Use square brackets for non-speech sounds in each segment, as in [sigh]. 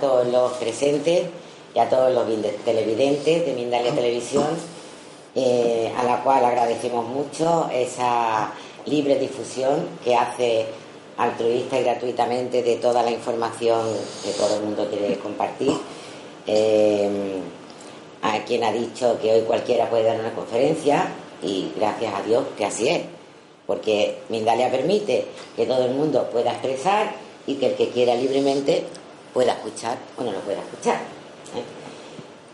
Todos los presentes y a todos los televidentes de Mindalia Televisión, eh, a la cual agradecemos mucho esa libre difusión que hace altruista y gratuitamente de toda la información que todo el mundo quiere compartir. Eh, a quien ha dicho que hoy cualquiera puede dar una conferencia y gracias a Dios que así es, porque Mindalia permite que todo el mundo pueda expresar y que el que quiera libremente pueda escuchar o no lo pueda escuchar. ¿eh?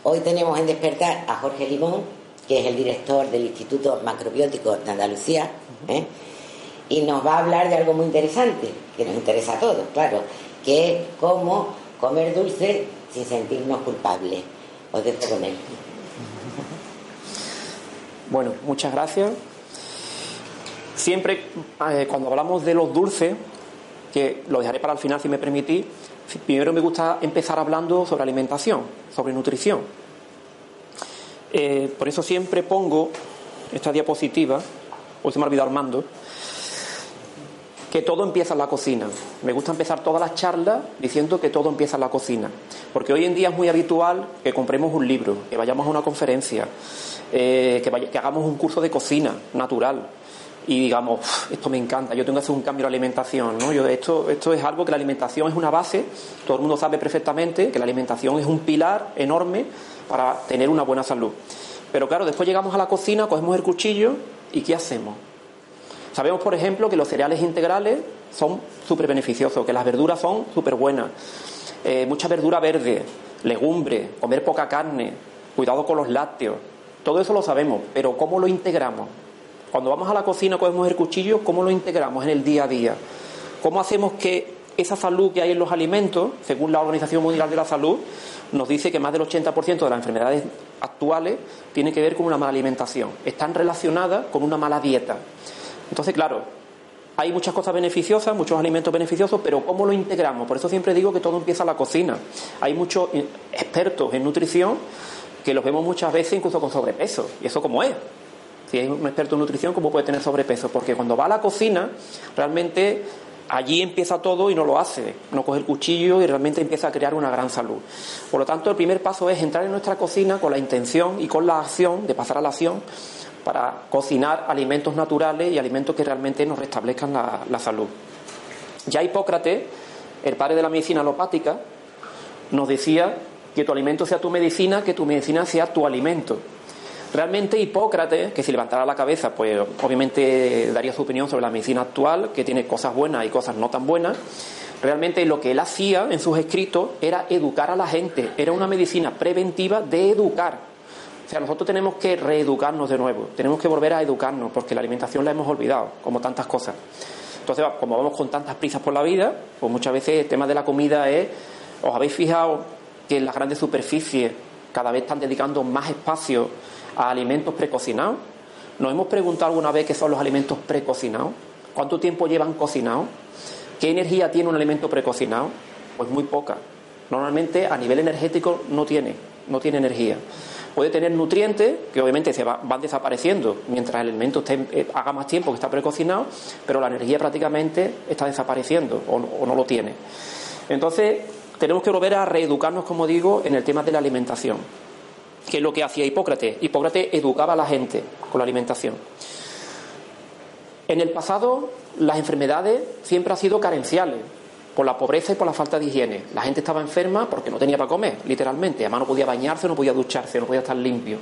Hoy tenemos en despertar a Jorge Limón, que es el director del Instituto Macrobiótico de Andalucía, ¿eh? y nos va a hablar de algo muy interesante, que nos interesa a todos, claro, que es cómo comer dulce sin sentirnos culpables. Os dejo con él. [laughs] Bueno, muchas gracias. Siempre eh, cuando hablamos de los dulces, que lo dejaré para el final si me permitís, primero me gusta empezar hablando sobre alimentación, sobre nutrición. Eh, por eso siempre pongo esta diapositiva, hoy se me ha olvidado Armando, que todo empieza en la cocina. Me gusta empezar todas las charlas diciendo que todo empieza en la cocina. Porque hoy en día es muy habitual que compremos un libro, que vayamos a una conferencia, eh, que, que hagamos un curso de cocina natural y digamos, esto me encanta, yo tengo que hacer un cambio de alimentación, ¿no? Yo, esto, esto es algo que la alimentación es una base, todo el mundo sabe perfectamente que la alimentación es un pilar enorme para tener una buena salud. Pero claro, después llegamos a la cocina, cogemos el cuchillo y ¿qué hacemos? Sabemos, por ejemplo, que los cereales integrales son súper beneficiosos, que las verduras son súper buenas, eh, mucha verdura verde, legumbre, comer poca carne, cuidado con los lácteos, todo eso lo sabemos, pero ¿cómo lo integramos? Cuando vamos a la cocina, cogemos el cuchillo, ¿cómo lo integramos en el día a día? ¿Cómo hacemos que esa salud que hay en los alimentos, según la Organización Mundial de la Salud, nos dice que más del 80% de las enfermedades actuales tienen que ver con una mala alimentación, están relacionadas con una mala dieta. Entonces, claro, hay muchas cosas beneficiosas, muchos alimentos beneficiosos, pero ¿cómo lo integramos? Por eso siempre digo que todo empieza en la cocina. Hay muchos expertos en nutrición que los vemos muchas veces incluso con sobrepeso, y eso como es. Si es un experto en nutrición, ¿cómo puede tener sobrepeso? Porque cuando va a la cocina, realmente allí empieza todo y no lo hace. No coge el cuchillo y realmente empieza a crear una gran salud. Por lo tanto, el primer paso es entrar en nuestra cocina con la intención y con la acción de pasar a la acción para cocinar alimentos naturales y alimentos que realmente nos restablezcan la, la salud. Ya Hipócrates, el padre de la medicina alopática, nos decía que tu alimento sea tu medicina, que tu medicina sea tu alimento. Realmente Hipócrates, que si levantara la cabeza, pues obviamente daría su opinión sobre la medicina actual, que tiene cosas buenas y cosas no tan buenas. Realmente lo que él hacía en sus escritos era educar a la gente, era una medicina preventiva de educar. O sea, nosotros tenemos que reeducarnos de nuevo, tenemos que volver a educarnos, porque la alimentación la hemos olvidado, como tantas cosas. Entonces, como vamos con tantas prisas por la vida, pues muchas veces el tema de la comida es, ¿os habéis fijado que en las grandes superficies cada vez están dedicando más espacio a alimentos precocinados. ¿Nos hemos preguntado alguna vez qué son los alimentos precocinados? ¿Cuánto tiempo llevan cocinados? ¿Qué energía tiene un alimento precocinado? Pues muy poca. Normalmente a nivel energético no tiene, no tiene energía. Puede tener nutrientes que obviamente se van desapareciendo mientras el alimento eh, haga más tiempo que está precocinado, pero la energía prácticamente está desapareciendo o no lo tiene. Entonces, tenemos que volver a reeducarnos, como digo, en el tema de la alimentación que es lo que hacía Hipócrates. Hipócrates educaba a la gente con la alimentación. En el pasado, las enfermedades siempre han sido carenciales, por la pobreza y por la falta de higiene. La gente estaba enferma porque no tenía para comer, literalmente. Además, no podía bañarse, no podía ducharse, no podía estar limpio.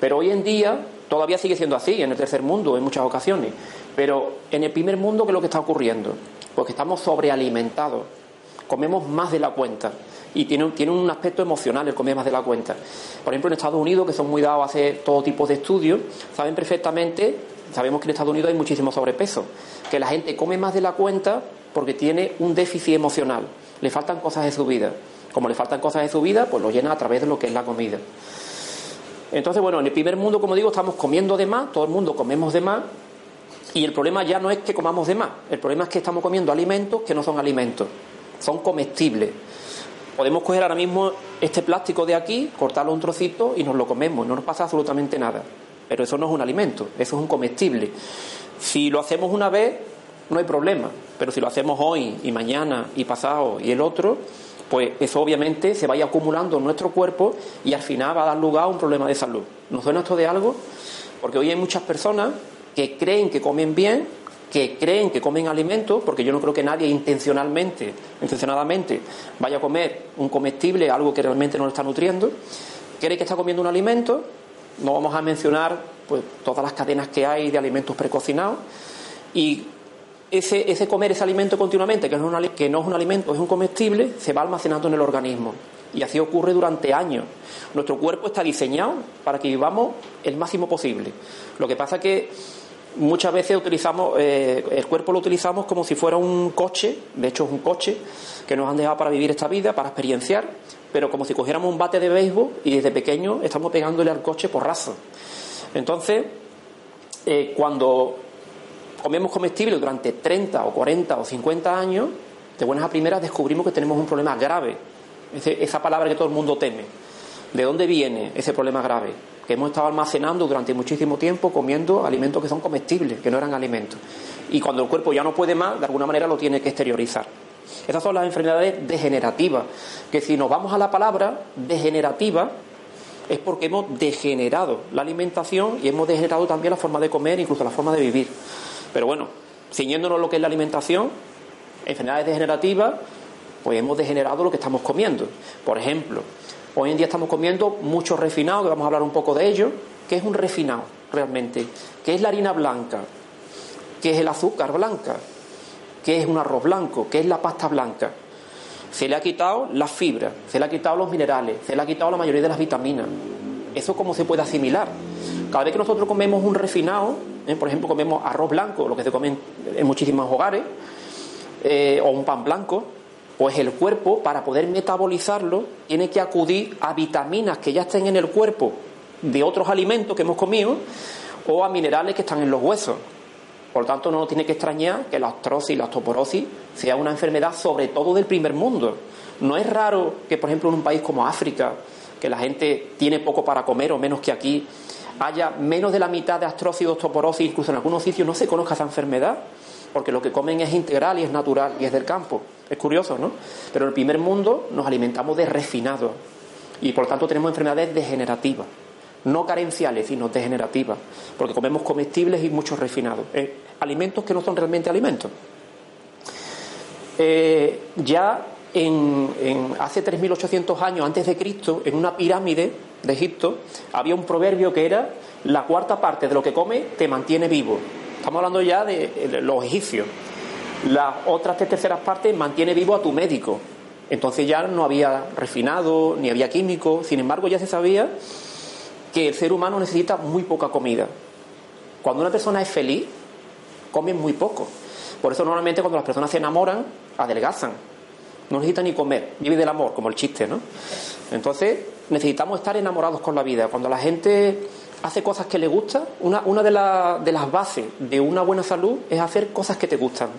Pero hoy en día todavía sigue siendo así, en el tercer mundo, en muchas ocasiones. Pero en el primer mundo, ¿qué es lo que está ocurriendo? Pues que estamos sobrealimentados, comemos más de la cuenta y tiene, un aspecto emocional el comer más de la cuenta. Por ejemplo, en Estados Unidos, que son muy dados a hacer todo tipo de estudios, saben perfectamente, sabemos que en Estados Unidos hay muchísimo sobrepeso, que la gente come más de la cuenta porque tiene un déficit emocional, le faltan cosas de su vida. Como le faltan cosas de su vida, pues lo llena a través de lo que es la comida. Entonces, bueno, en el primer mundo, como digo, estamos comiendo de más, todo el mundo comemos de más, y el problema ya no es que comamos de más, el problema es que estamos comiendo alimentos que no son alimentos, son comestibles. Podemos coger ahora mismo este plástico de aquí, cortarlo un trocito y nos lo comemos, no nos pasa absolutamente nada. Pero eso no es un alimento, eso es un comestible. Si lo hacemos una vez, no hay problema, pero si lo hacemos hoy y mañana y pasado y el otro, pues eso obviamente se vaya acumulando en nuestro cuerpo y al final va a dar lugar a un problema de salud. ¿Nos suena esto de algo? Porque hoy hay muchas personas que creen que comen bien, que creen que comen alimentos, porque yo no creo que nadie intencionalmente, intencionadamente, vaya a comer un comestible, algo que realmente no lo está nutriendo, cree que está comiendo un alimento, no vamos a mencionar pues, todas las cadenas que hay de alimentos precocinados, y ese, ese comer ese alimento continuamente, que no, es un, que no es un alimento, es un comestible, se va almacenando en el organismo. Y así ocurre durante años. Nuestro cuerpo está diseñado para que vivamos el máximo posible. Lo que pasa que muchas veces utilizamos, eh, el cuerpo lo utilizamos como si fuera un coche, de hecho es un coche que nos han dejado para vivir esta vida, para experienciar, pero como si cogiéramos un bate de béisbol y desde pequeño estamos pegándole al coche por raza. Entonces, eh, cuando comemos comestibles durante 30 o 40 o 50 años, de buenas a primeras descubrimos que tenemos un problema grave. esa palabra que todo el mundo teme. ¿De dónde viene ese problema grave? Que hemos estado almacenando durante muchísimo tiempo comiendo alimentos que son comestibles, que no eran alimentos. Y cuando el cuerpo ya no puede más, de alguna manera lo tiene que exteriorizar. Esas son las enfermedades degenerativas, que si nos vamos a la palabra degenerativa, es porque hemos degenerado la alimentación y hemos degenerado también la forma de comer, incluso la forma de vivir. Pero bueno, ciñéndonos lo que es la alimentación, enfermedades degenerativas, pues hemos degenerado lo que estamos comiendo. Por ejemplo, hoy en día estamos comiendo mucho refinado, que vamos a hablar un poco de ello. ¿Qué es un refinado realmente? ¿Qué es la harina blanca? ¿Qué es el azúcar blanca? ¿Qué es un arroz blanco? ¿Qué es la pasta blanca? Se le ha quitado las fibras, se le ha quitado los minerales, se le ha quitado la mayoría de las vitaminas. ¿Eso cómo se puede asimilar? Cada vez que nosotros comemos un refinado, ¿eh? por ejemplo, comemos arroz blanco, lo que se come en muchísimos hogares, eh, o un pan blanco, pues el cuerpo, para poder metabolizarlo, tiene que acudir a vitaminas que ya estén en el cuerpo de otros alimentos que hemos comido o a minerales que están en los huesos. Por lo tanto, no nos tiene que extrañar que la artrosis y la osteoporosis sea una enfermedad sobre todo del primer mundo. No es raro que, por ejemplo, en un país como África, que la gente tiene poco para comer o menos que aquí, haya menos de la mitad de artrosis y osteoporosis, incluso en algunos sitios no se conozca esa enfermedad, porque lo que comen es integral y es natural y es del campo. Es curioso, ¿no? Pero en el primer mundo nos alimentamos de refinado y por lo tanto tenemos enfermedades degenerativas, no carenciales, sino degenerativas, porque comemos comestibles y muchos refinados, eh, alimentos que no son realmente alimentos. Eh, ya en, hace 3.800 años antes de Cristo, en una pirámide de Egipto, había un proverbio que era la cuarta parte de lo que come te mantiene vivo. Estamos hablando ya de, los egipcios. Las otras tres terceras partes mantiene vivo a tu médico. Entonces ya no había refinado, ni había químico. Sin embargo, ya se sabía que el ser humano necesita muy poca comida. Cuando una persona es feliz, come muy poco. Por eso normalmente cuando las personas se enamoran, adelgazan no necesita ni comer, vive del amor, como el chiste, ¿no? Entonces, necesitamos estar enamorados con la vida. Cuando la gente hace cosas que le gustan, una, una de, de las bases de una buena salud es hacer cosas que te gustan.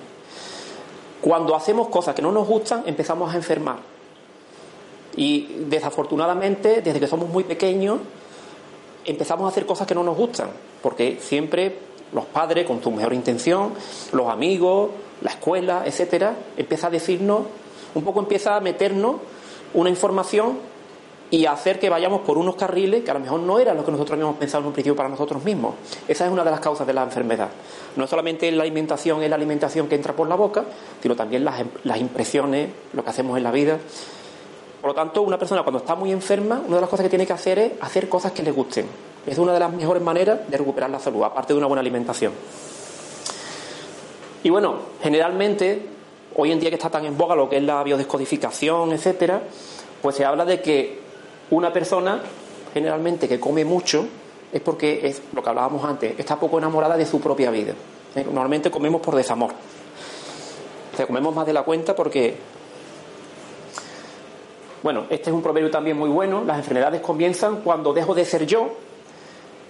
Cuando hacemos cosas que no nos gustan, empezamos a enfermar. Y desafortunadamente, desde que somos muy pequeños, empezamos a hacer cosas que no nos gustan, porque siempre los padres, con su mejor intención, los amigos, la escuela, etcétera, empieza a decirnos un poco empieza a meternos una información y hacer que vayamos por unos carriles que a lo mejor no eran lo que nosotros habíamos pensado en un principio para nosotros mismos. Esa es una de las causas de la enfermedad. No solamente la alimentación es la alimentación que entra por la boca, sino también las, las impresiones, lo que hacemos en la vida. Por lo tanto, una persona cuando está muy enferma, una de las cosas que tiene que hacer es hacer cosas que le gusten. Es una de las mejores maneras de recuperar la salud, aparte de una buena alimentación. Y bueno, generalmente hoy en día que está tan en boga lo que es la biodescodificación, etcétera, pues se habla de que una persona generalmente que come mucho es porque es lo que hablábamos antes, está poco enamorada de su propia vida. ¿eh? Normalmente comemos por desamor. O sea, comemos más de la cuenta porque bueno, este es un proverbio también muy bueno. Las enfermedades comienzan cuando dejo de ser yo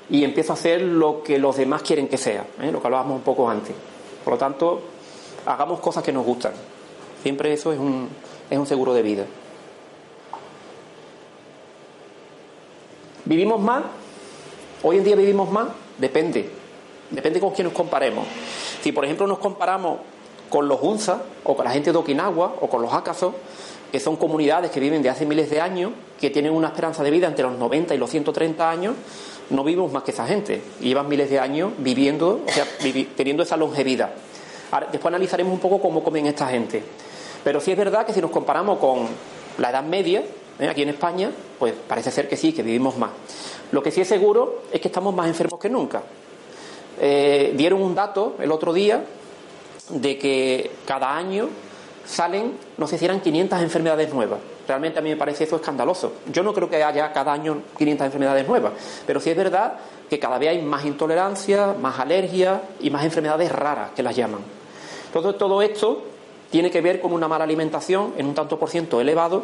y empiezo a hacer lo que los demás quieren que sea, ¿eh? lo que hablábamos un poco antes. Por lo tanto, hagamos cosas que nos gustan. Siempre eso es un, es un seguro de vida. ¿Vivimos más? Hoy en día vivimos más, depende. Depende con quién nos comparemos. Si por ejemplo nos comparamos con los Hunza o con la gente de Okinawa o con los Akaso, que son comunidades que viven de hace miles de años, que tienen una esperanza de vida entre los 90 y los 130 años, no vivimos más que esa gente. Y llevan miles de años viviendo, o sea, teniendo esa longevidad. después analizaremos un poco cómo comen esta gente. Pero sí es verdad que si nos comparamos con la Edad Media, ¿eh? aquí en España, pues parece ser que sí, que vivimos más. Lo que sí es seguro es que estamos más enfermos que nunca. Eh, dieron un dato el otro día de que cada año salen, no sé si eran 500 enfermedades nuevas. Realmente a mí me parece eso escandaloso. Yo no creo que haya cada año 500 enfermedades nuevas, pero sí es verdad que cada vez hay más intolerancia, más alergia y más enfermedades raras que las llaman. Entonces todo esto tiene que ver con una mala alimentación en un tanto por ciento elevado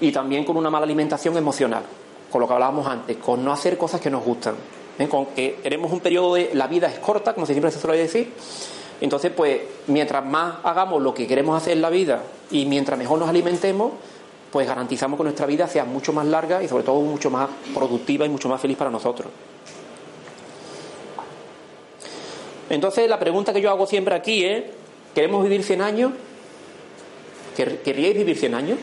y también con una mala alimentación emocional, con lo que hablábamos antes, con no hacer cosas que nos gustan, ¿eh? con que tenemos un periodo de la vida es corta, como siempre se suele decir, entonces pues mientras más hagamos lo que queremos hacer en la vida y mientras mejor nos alimentemos, pues garantizamos que nuestra vida sea mucho más larga y sobre todo mucho más productiva y mucho más feliz para nosotros. Entonces la pregunta que yo hago siempre aquí es, ¿queremos vivir 100 años? ¿Querríais vivir 100 años?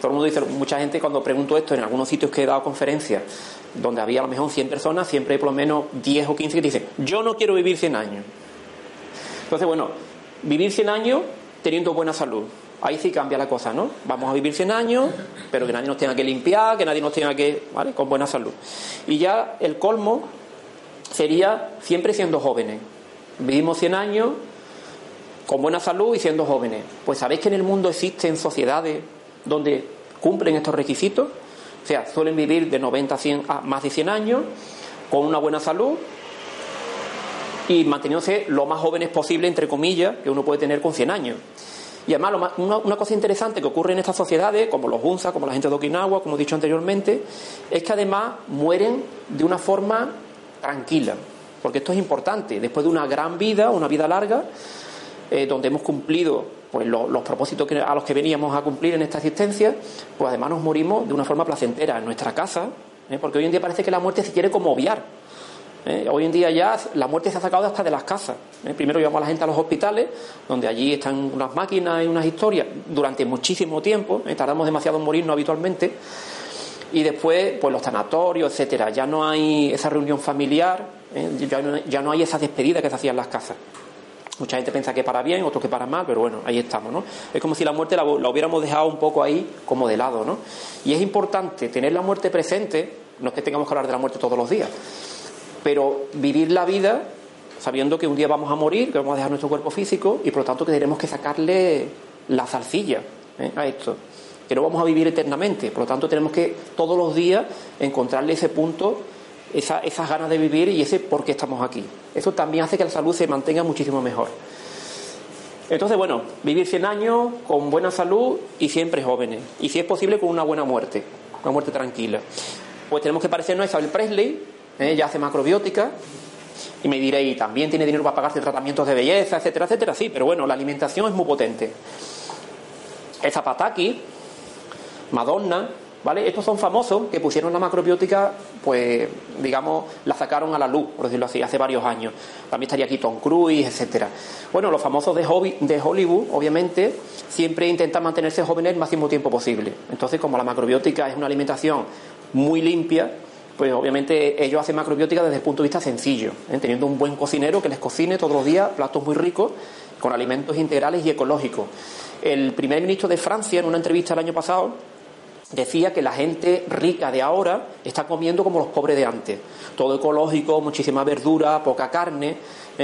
Todo el mundo dice, mucha gente cuando pregunto esto en algunos sitios que he dado conferencias, donde había a lo mejor 100 personas, siempre hay por lo menos 10 o 15 que dicen, yo no quiero vivir 100 años. Entonces, bueno, vivir 100 años teniendo buena salud. Ahí sí cambia la cosa, ¿no? Vamos a vivir 100 años, pero que nadie nos tenga que limpiar, que nadie nos tenga que, ¿vale? Con buena salud. Y ya el colmo sería siempre siendo jóvenes. Vivimos 100 años con buena salud y siendo jóvenes. Pues sabéis que en el mundo existen sociedades donde cumplen estos requisitos. O sea, suelen vivir de 90 a, 100, a más de 100 años, con una buena salud y manteniéndose lo más jóvenes posible, entre comillas, que uno puede tener con 100 años. Y además, una, cosa interesante que ocurre en estas sociedades, como los Hunza, como la gente de Okinawa, como he dicho anteriormente, es que además mueren de una forma tranquila. Porque esto es importante. Después de una gran vida, una vida larga, eh, donde hemos cumplido pues, los propósitos a los que veníamos a cumplir en esta existencia, pues además nos morimos de una forma placentera en nuestra casa, ¿eh? porque hoy en día parece que la muerte se quiere como obviar. ¿eh? Hoy en día ya la muerte se ha sacado hasta de las casas. Primero llevamos a la gente a los hospitales, donde allí están unas máquinas y unas historias durante muchísimo tiempo, tardamos demasiado en morirnos habitualmente. Y después, pues los sanatorios, etcétera. Ya no hay esa reunión familiar, ya no, ya no hay esa despedida que se hacía en las casas. Mucha gente piensa que para bien, otros que para mal, pero bueno, ahí estamos, ¿no? Es como si la muerte la, hubiéramos dejado un poco ahí como de lado, ¿no? Y es importante tener la muerte presente, no es que tengamos que hablar de la muerte todos los días, pero vivir la vida sabiendo que un día vamos a morir, que vamos a dejar nuestro cuerpo físico y por lo tanto que tenemos que sacarle la zarcilla ¿eh? a esto, que no vamos a vivir eternamente, por lo tanto tenemos que todos los días encontrarle ese punto esa, esas ganas de vivir y ese por qué estamos aquí. Eso también hace que la salud se mantenga muchísimo mejor. Entonces, bueno, vivir 100 años con buena salud y siempre jóvenes. Y si es posible, con una buena muerte, una muerte tranquila. Pues tenemos que parecernos a Isabel Presley, ¿eh? ya hace macrobiótica. Y me diréis, también tiene dinero para pagarse tratamientos de belleza, etcétera, etcétera. Sí, pero bueno, la alimentación es muy potente. Esa Pataki, Madonna, Estos son famosos que pusieron la macrobiótica, pues, digamos, la sacaron a la luz, por decirlo así, hace varios años. También estaría aquí Tom Cruise, etcétera. Bueno, los famosos de, de Hollywood, obviamente, siempre intentan mantenerse jóvenes el máximo tiempo posible. Entonces, como la macrobiótica es una alimentación muy limpia, pues obviamente ellos hacen macrobiótica desde el punto de vista sencillo, ¿eh? teniendo un buen cocinero que les cocine todos los días platos muy ricos con alimentos integrales y ecológicos. El primer ministro de Francia, en una entrevista el año pasado, decía que la gente rica de ahora está comiendo como los pobres de antes. Todo ecológico, muchísima verdura, poca carne.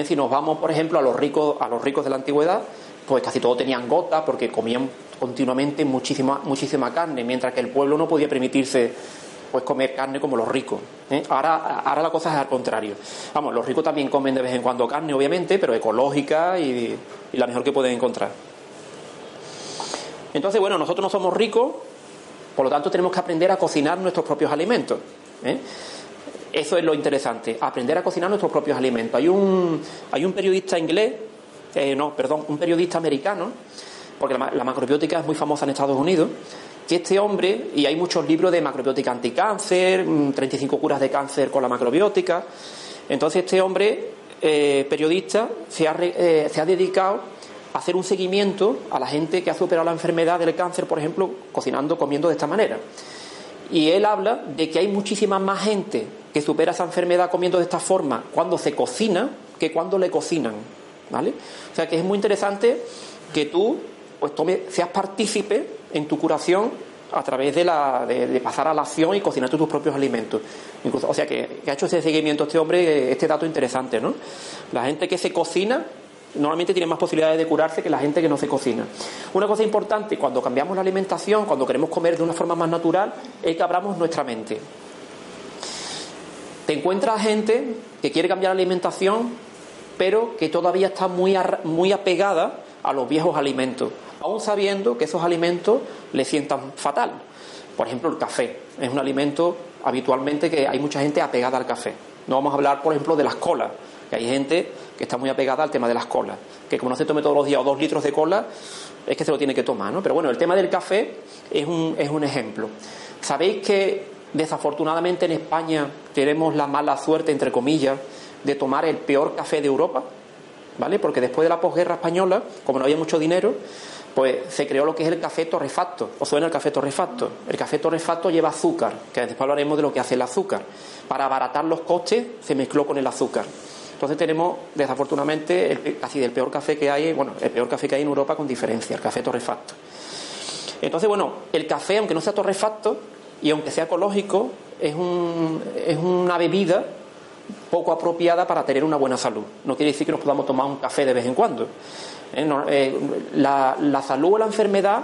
Si nos vamos, por ejemplo, a los ricos, a los ricos de la antigüedad, pues casi todos tenían gota porque comían continuamente muchísima, muchísima carne, mientras que el pueblo no podía permitirse pues comer carne como los ricos. ¿eh? Ahora, ahora la cosa es al contrario. Vamos, los ricos también comen de vez en cuando carne, obviamente, pero ecológica y, y la mejor que pueden encontrar. Entonces, bueno, nosotros no somos ricos, por lo tanto, tenemos que aprender a cocinar nuestros propios alimentos. ¿eh? Eso es lo interesante, aprender a cocinar nuestros propios alimentos. Hay un, hay un periodista inglés, eh, no, perdón, un periodista americano, porque la, macrobiótica es muy famosa en Estados Unidos, que este hombre, y hay muchos libros de macrobiótica anticáncer, 35 mm, curas de cáncer con la macrobiótica, entonces este hombre eh, periodista se ha, eh, se ha dedicado hacer un seguimiento a la gente que ha superado la enfermedad del cáncer, por ejemplo, cocinando, comiendo de esta manera. Y él habla de que hay muchísima más gente que supera esa enfermedad comiendo de esta forma cuando se cocina que cuando le cocinan. ¿Vale? O sea que es muy interesante que tú pues tome, seas partícipe en tu curación a través de, la, de, pasar a la acción y cocinar tus propios alimentos. Incluso, o sea que, que, ha hecho ese seguimiento este hombre, este dato interesante, ¿no? La gente que se cocina normalmente tiene más posibilidades de curarse que la gente que no se cocina. Una cosa importante cuando cambiamos la alimentación, cuando queremos comer de una forma más natural, es que abramos nuestra mente. Te encuentras gente que quiere cambiar la alimentación, pero que todavía está muy, muy apegada a los viejos alimentos, aún sabiendo que esos alimentos le sientan fatal. Por ejemplo, el café es un alimento habitualmente que hay mucha gente apegada al café. No vamos a hablar, por ejemplo, de las colas, que hay gente que está muy apegada al tema de las colas, que como no se tome todos los días o dos litros de cola, es que se lo tiene que tomar, ¿no? Pero bueno, el tema del café es un, es un ejemplo. ¿Sabéis que desafortunadamente en España tenemos la mala suerte, entre comillas, de tomar el peor café de Europa? ¿Vale? Porque después de la posguerra española, como no había mucho dinero, pues se creó lo que es el café torrefacto. ¿Os suena el café torrefacto? El café torrefacto lleva azúcar, que después hablaremos de lo que hace el azúcar. Para abaratar los costes se mezcló con el azúcar. Entonces tenemos, desafortunadamente, casi del peor café que hay, bueno, el peor café que hay en Europa con diferencia, el café torrefacto. Entonces, bueno, el café, aunque no sea torrefacto y aunque sea ecológico, es, un, es una bebida poco apropiada para tener una buena salud. No quiere decir que nos podamos tomar un café de vez en cuando. ¿eh? Eh, la, la salud o la enfermedad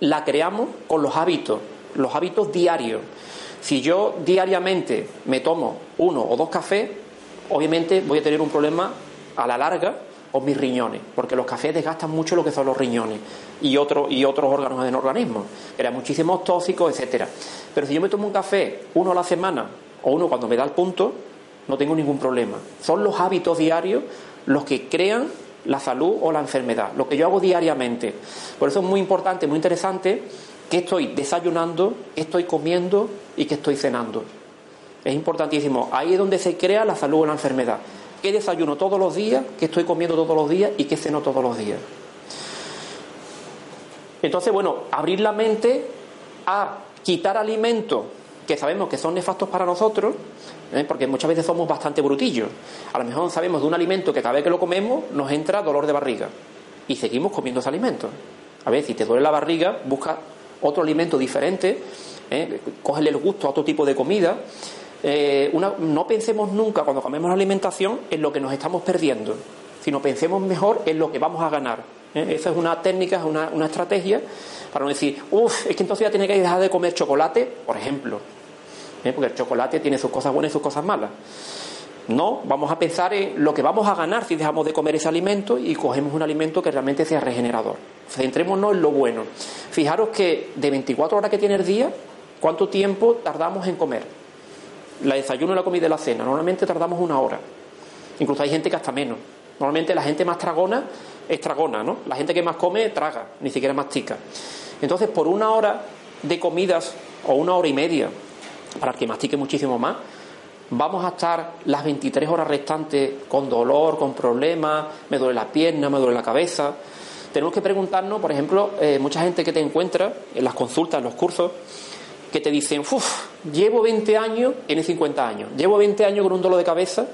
la creamos con los hábitos, los hábitos diarios. Si yo diariamente me tomo uno o dos cafés, obviamente voy a tener un problema a la larga con mis riñones, porque los cafés desgastan mucho lo que son los riñones y, y otros órganos del organismo, crean muchísimos tóxicos, etcétera. Pero si yo me tomo un café uno a la semana o uno cuando me da el punto, no tengo ningún problema. Son los hábitos diarios los que crean la salud o la enfermedad, lo que yo hago diariamente. Por eso es muy importante, muy interesante que estoy desayunando, que estoy comiendo y que estoy cenando. Es importantísimo. Ahí es donde se crea la salud o la enfermedad. ¿Qué desayuno todos los días? ¿Qué estoy comiendo todos los días? ¿Y qué ceno todos los días? Entonces, bueno, abrir la mente a quitar alimentos que sabemos que son nefastos para nosotros, ¿eh? porque muchas veces somos bastante brutillos. A lo mejor sabemos de un alimento que cada vez que lo comemos nos entra dolor de barriga y seguimos comiendo ese alimento. A ver, si te duele la barriga, busca otro alimento diferente, ¿eh? cógele el gusto a otro tipo de comida. Eh, no pensemos nunca cuando comemos la alimentación en lo que nos estamos perdiendo, sino pensemos mejor en lo que vamos a ganar. ¿eh? Esa es una técnica, una estrategia para no decir, uff, es que entonces ya tiene que dejar de comer chocolate, por ejemplo, ¿eh? porque el chocolate tiene sus cosas buenas y sus cosas malas. No, vamos a pensar en lo que vamos a ganar si dejamos de comer ese alimento y cogemos un alimento que realmente sea regenerador. Centrémonos en lo bueno. Fijaros que de 24 horas que tiene el día, ¿cuánto tiempo tardamos en comer? La desayuno, la comida y la cena. Normalmente tardamos una hora. Incluso hay gente que hasta menos. Normalmente la gente más tragona es tragona, ¿no? La gente que más come traga, ni siquiera mastica. Entonces, por una hora de comidas o una hora y media, para que mastique muchísimo más, vamos a estar las 23 horas restantes con dolor, con problemas, me duele la pierna, me duele la cabeza. Tenemos que preguntarnos, por ejemplo, eh, mucha gente que te encuentra en las consultas, en los cursos, que te dicen, uff, llevo 20 años, tiene 50 años, llevo 20 años con un dolor de cabeza,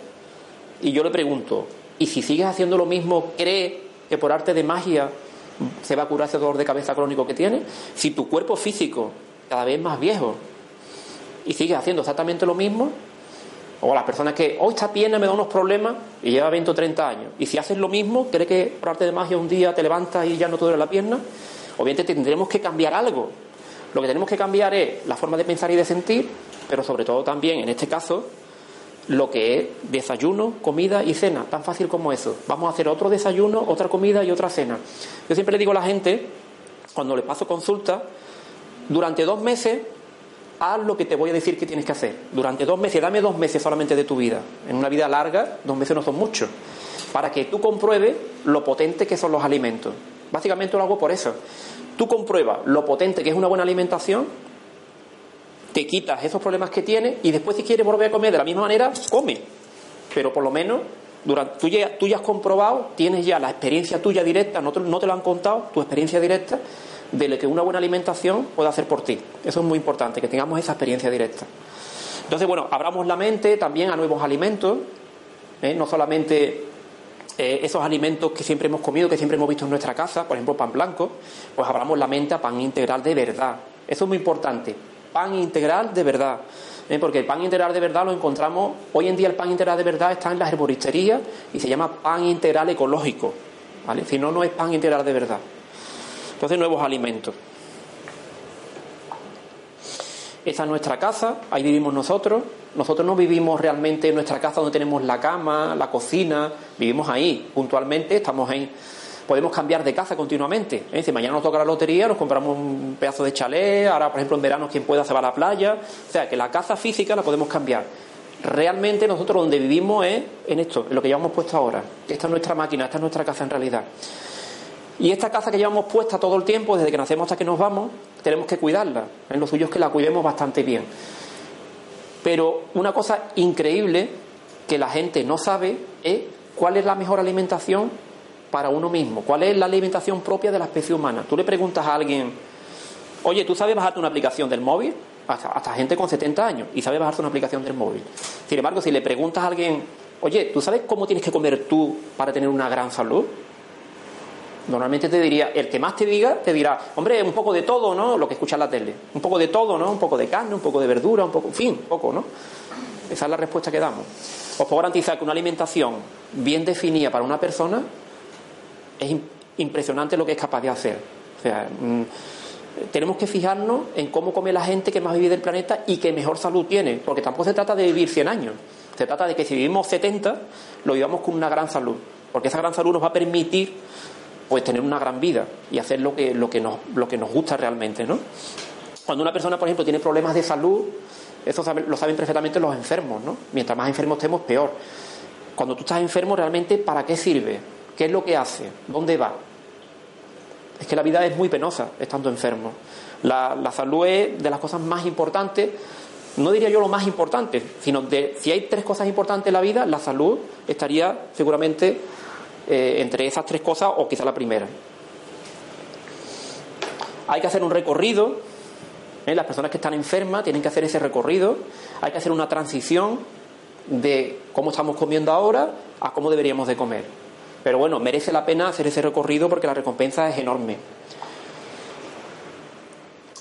y yo le pregunto, ¿y si sigues haciendo lo mismo, cree que por arte de magia se va a curar ese dolor de cabeza crónico que tiene? Si tu cuerpo físico cada vez más viejo y sigues haciendo exactamente lo mismo, o las personas que hoy esta pierna me da unos problemas y lleva 20 o 30 años, y si haces lo mismo, ¿cree que por arte de magia un día te levantas y ya no te duele la pierna? Obviamente tendremos que cambiar algo. Lo que tenemos que cambiar es la forma de pensar y de sentir, pero sobre todo también, en este caso, lo que es desayuno, comida y cena, tan fácil como eso. Vamos a hacer otro desayuno, otra comida y otra cena. Yo siempre le digo a la gente, cuando le paso consulta, durante dos meses haz lo que te voy a decir que tienes que hacer. Durante dos meses, dame dos meses solamente de tu vida. En una vida larga, dos meses no son muchos. Para que tú compruebes lo potente que son los alimentos. Básicamente lo hago por eso. Tú compruebas lo potente que es una buena alimentación, te quitas esos problemas que tienes y después si quieres volver a comer de la misma manera, come. Pero por lo menos Durante, tú, ya, tú ya has comprobado, tienes ya la experiencia tuya directa, no te, lo han contado, tu experiencia directa de lo que una buena alimentación puede hacer por ti. Eso es muy importante, que tengamos esa experiencia directa. Entonces, bueno, abramos la mente también a nuevos alimentos, ¿eh? no solamente eh, esos alimentos que siempre hemos comido, que siempre hemos visto en nuestra casa, por ejemplo, pan blanco, pues abramos la mente a pan integral de verdad. Eso es muy importante, pan integral de verdad. ¿eh? Porque el pan integral de verdad lo encontramos, hoy en día el pan integral de verdad está en las herboristerías y se llama pan integral ecológico. ¿vale? Si no, no es pan integral de verdad. Entonces, nuevos alimentos. Esa es nuestra casa, ahí vivimos nosotros. Nosotros no vivimos realmente en nuestra casa donde tenemos la cama, la cocina, vivimos ahí, puntualmente, estamos ahí. Podemos cambiar de casa continuamente. ¿eh? Si mañana nos toca la lotería, nos compramos un pedazo de chalet, ahora, por ejemplo, en verano quien pueda se va a la playa. O sea, que la casa física la podemos cambiar. Realmente nosotros donde vivimos es en esto, en lo que llevamos puesto ahora. Esta es nuestra máquina, esta es nuestra casa en realidad. Y esta casa que llevamos puesta todo el tiempo, desde que nacemos hasta que nos vamos, tenemos que cuidarla. En lo suyo es que la cuidemos bastante bien. Pero una cosa increíble que la gente no sabe es cuál es la mejor alimentación para uno mismo, cuál es la alimentación propia de la especie humana. Tú le preguntas a alguien, oye, ¿tú sabes bajarte una aplicación del móvil? Hasta, hasta gente con 70 años y sabe bajarte una aplicación del móvil. Sin embargo, si le preguntas a alguien, oye, ¿tú sabes cómo tienes que comer tú para tener una gran salud? Normalmente te diría, el que más te diga, te dirá, hombre, un poco de todo, ¿no? Lo que escucha en la tele. Un poco de todo, ¿no? Un poco de carne, un poco de verdura, un poco, en fin, un poco, ¿no? Esa es la respuesta que damos. Os puedo garantizar que una alimentación bien definida para una persona es impresionante lo que es capaz de hacer. O sea, mm, tenemos que fijarnos en cómo come la gente que más vive del planeta y que mejor salud tiene, porque tampoco se trata de vivir 100 años. Se trata de que si vivimos 70, lo vivamos con una gran salud, porque esa gran salud nos va a permitir pues tener una gran vida y hacer lo que, lo que, nos, lo que nos gusta realmente, ¿no? Cuando una persona, por ejemplo, tiene problemas de salud, eso lo saben perfectamente los enfermos, ¿no? Mientras más enfermos estemos, peor. Cuando tú estás enfermo, realmente, ¿para qué sirve? ¿Qué es lo que hace? ¿Dónde va? Es que la vida es muy penosa estando enfermo. La, la salud es de las cosas más importantes, no diría yo lo más importante, sino de si hay tres cosas importantes en la vida, la salud estaría seguramente eh, entre esas tres cosas o quizá la primera. Hay que hacer un recorrido, ¿eh? las personas que están enfermas tienen que hacer ese recorrido, hay que hacer una transición de cómo estamos comiendo ahora a cómo deberíamos de comer. Pero bueno, merece la pena hacer ese recorrido porque la recompensa es enorme.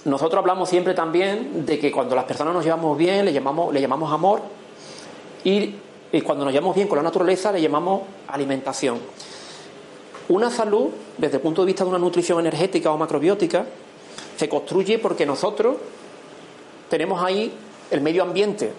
Nosotros hablamos siempre también de que cuando las personas nos llevamos bien, le llamamos, le llamamos amor, y y cuando nos llevamos bien con la naturaleza le llamamos alimentación. Una salud, desde el punto de vista de una nutrición energética o macrobiótica, se construye porque nosotros tenemos ahí el medio ambiente.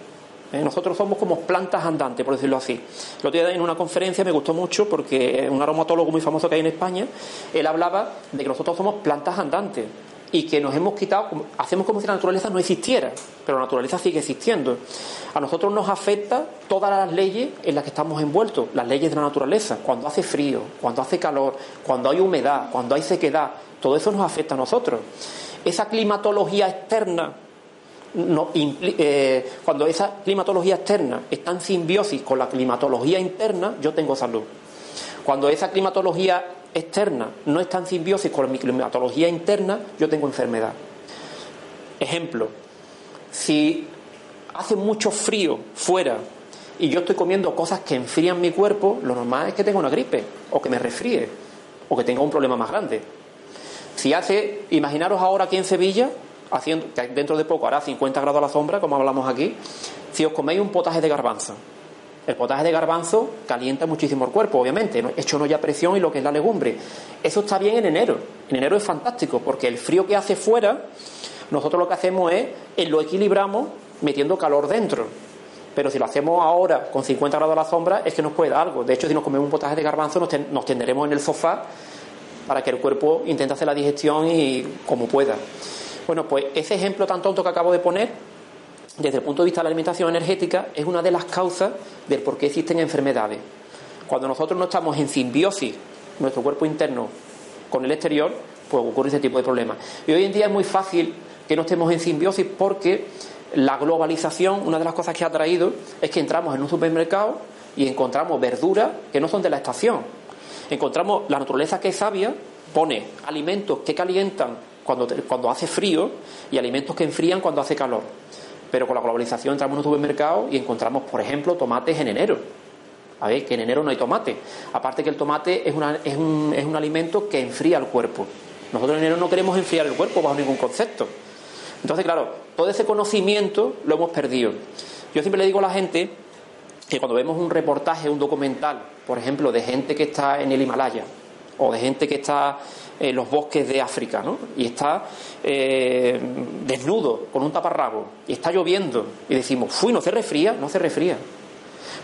¿eh? Nosotros somos como plantas andantes, por decirlo así. El otro día en una conferencia me gustó mucho porque un aromatólogo muy famoso que hay en España, él hablaba de que nosotros somos plantas andantes y que nos hemos quitado, hacemos como si la naturaleza no existiera, pero la naturaleza sigue existiendo. A nosotros nos afecta todas las leyes en las que estamos envueltos, las leyes de la naturaleza, cuando hace frío, cuando hace calor, cuando hay humedad, cuando hay sequedad, todo eso nos afecta a nosotros. Esa climatología externa, eh, cuando esa climatología externa está en simbiosis con la climatología interna, yo tengo salud. Cuando esa climatología externa no está en simbiosis con mi climatología interna, yo tengo enfermedad. Ejemplo, si hace mucho frío fuera y yo estoy comiendo cosas que enfrían mi cuerpo, lo normal es que tenga una gripe o que me resfríe o que tenga un problema más grande. Si hace, imaginaros ahora aquí en Sevilla, haciendo, que dentro de poco hará 50 grados a la sombra, como hablamos aquí, si os coméis un potaje de garbanzo, el potaje de garbanzo calienta muchísimo el cuerpo, obviamente, hecho no ya presión y lo que es la legumbre. Eso está bien en enero. En enero es fantástico porque el frío que hace fuera, nosotros lo que hacemos es, lo equilibramos metiendo calor dentro. Pero si lo hacemos ahora con 50 grados a la sombra, es que nos puede dar algo. De hecho, si nos comemos un potaje de garbanzo, nos, nos tenderemos en el sofá para que el cuerpo intente hacer la digestión y como pueda. Bueno, pues ese ejemplo tan tonto que acabo de poner desde el punto de vista de la alimentación energética, es una de las causas del por qué existen enfermedades. Cuando nosotros no estamos en simbiosis, nuestro cuerpo interno, con el exterior, pues ocurre ese tipo de problemas. Y hoy en día es muy fácil que no estemos en simbiosis porque la globalización, una de las cosas que ha traído es que entramos en un supermercado y encontramos verduras que no son de la estación. Encontramos la naturaleza que es sabia, pone alimentos que calientan cuando, cuando hace frío y alimentos que enfrían cuando hace calor. Pero con la globalización entramos en un supermercado y encontramos, por ejemplo, tomates en enero. A ver, que en enero no hay tomate. Aparte que el tomate es, es, un, es un alimento que enfría el cuerpo. Nosotros en enero no queremos enfriar el cuerpo bajo ningún concepto. Entonces, claro, todo ese conocimiento lo hemos perdido. Yo siempre le digo a la gente que cuando vemos un reportaje, un documental, por ejemplo, de gente que está en el Himalaya o de gente que está en los bosques de África, ¿no? Y está eh, desnudo, con un taparrabo, y está lloviendo, y decimos, fui, no se resfría, no se resfría,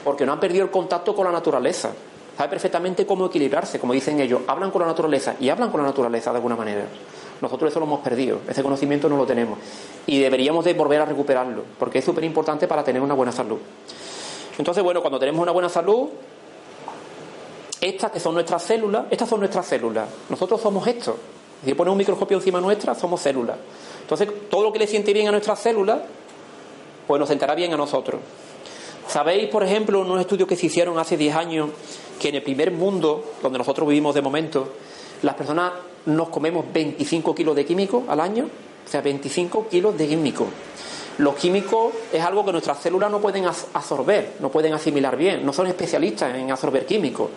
porque no han perdido el contacto con la naturaleza. Sabe perfectamente cómo equilibrarse, como dicen ellos, hablan con la naturaleza y hablan con la naturaleza de alguna manera. Nosotros eso lo hemos perdido, ese conocimiento no lo tenemos y deberíamos de volver a recuperarlo, porque es súper importante para tener una buena salud. Entonces, bueno, cuando tenemos una buena salud, estas que son nuestras células, estas son nuestras células. Nosotros somos esto. Si ponemos un microscopio encima nuestra, somos células. Entonces, todo lo que le siente bien a nuestras células, pues nos sentará bien a nosotros. ¿Sabéis, por ejemplo, unos estudios que se hicieron hace 10 años, que en el primer mundo, donde nosotros vivimos de momento, las personas nos comemos 25 kilos de químicos al año? O sea, 25 kilos de químicos. Los químicos es algo que nuestras células no pueden absorber, no pueden asimilar bien, no son especialistas en absorber químicos.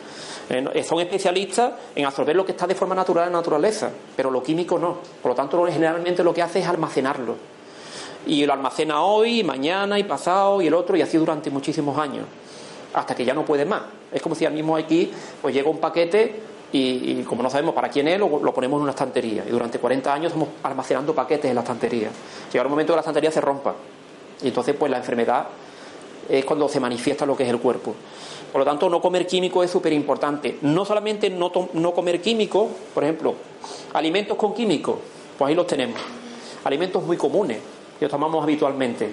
Eh, eh, son especialistas en absorber lo que está de forma natural en la naturaleza, pero lo químico no. Por lo tanto, generalmente lo que hace es almacenarlo. Y lo almacena hoy, mañana y pasado y el otro, y así durante muchísimos años, hasta que ya no puede más. Es como si al mismo aquí pues llega un paquete y, como no sabemos para quién es, lo, ponemos en una estantería. Y durante 40 años estamos almacenando paquetes en la estantería. Llega un momento que la estantería se rompa. Y entonces, pues la enfermedad es cuando se manifiesta lo que es el cuerpo. Por lo tanto, no comer químico es súper importante. No solamente no, no comer químico, por ejemplo, alimentos con químicos, pues ahí los tenemos. Alimentos muy comunes, que tomamos habitualmente.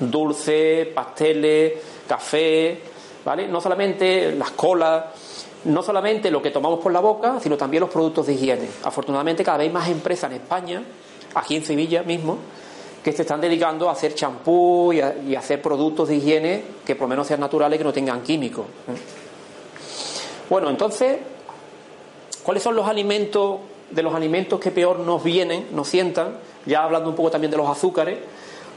Dulce, pasteles, café, ¿vale? No solamente las colas, no solamente lo que tomamos por la boca, sino también los productos de higiene. Afortunadamente, cada vez más empresas en España, aquí en Sevilla mismo, que se están dedicando a hacer champú y a, hacer productos de higiene que por lo menos sean naturales que no tengan químicos. Bueno, entonces, ¿cuáles son los alimentos de los alimentos que peor nos vienen, nos sientan? Ya hablando un poco también de los azúcares,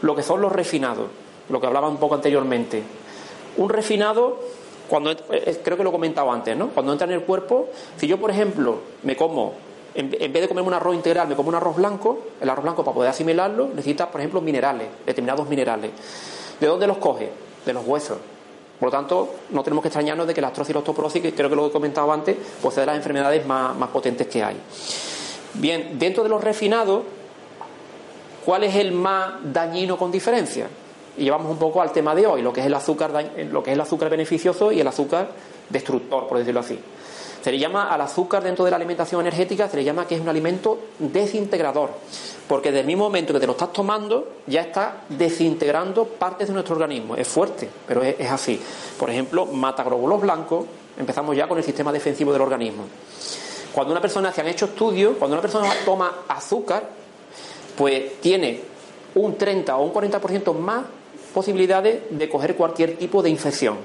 lo que son los refinados, lo que hablaba un poco anteriormente. Un refinado cuando eh, eh, creo que lo he comentado antes, ¿no? Cuando entra en el cuerpo, si yo, por ejemplo, me como, en, vez de comerme un arroz integral, me como un arroz blanco, el arroz blanco para poder asimilarlo necesita, por ejemplo, minerales, determinados minerales. ¿De dónde los coge? De los huesos. Por lo tanto, no tenemos que extrañarnos de que la artrosis y la osteoporosis, que creo que lo he comentado antes, pues es de las enfermedades más potentes que hay. Bien, dentro de los refinados, ¿cuál es el más dañino con diferencia? Y llevamos un poco al tema de hoy, lo que es el azúcar, lo que es el azúcar beneficioso y el azúcar destructor, por decirlo así. Se le llama al azúcar dentro de la alimentación energética, se le llama que es un alimento desintegrador, porque desde el mismo momento que te lo estás tomando, ya está desintegrando partes de nuestro organismo. Es fuerte, pero es, es así. Por ejemplo, mata glóbulos blancos, empezamos ya con el sistema defensivo del organismo. Cuando una persona, se han hecho estudios, cuando una persona toma azúcar, pues tiene un 30 o un 40% más posibilidades de coger cualquier tipo de infección,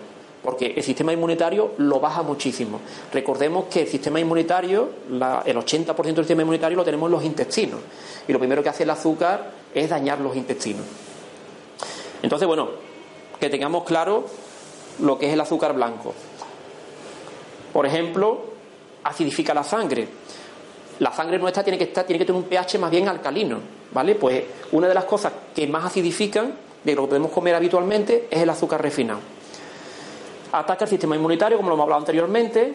porque el sistema inmunitario lo baja muchísimo. Recordemos que el sistema inmunitario, el 80% del sistema inmunitario lo tenemos en los intestinos, y lo primero que hace el azúcar es dañar los intestinos. Entonces, bueno, que tengamos claro lo que es el azúcar blanco. Por ejemplo, acidifica la sangre. La sangre nuestra tiene que, estar, tiene que tener un pH más bien alcalino, ¿vale? Pues una de las cosas que más acidifican de lo que podemos comer habitualmente es el azúcar refinado. Ataca el sistema inmunitario, como lo hemos hablado anteriormente,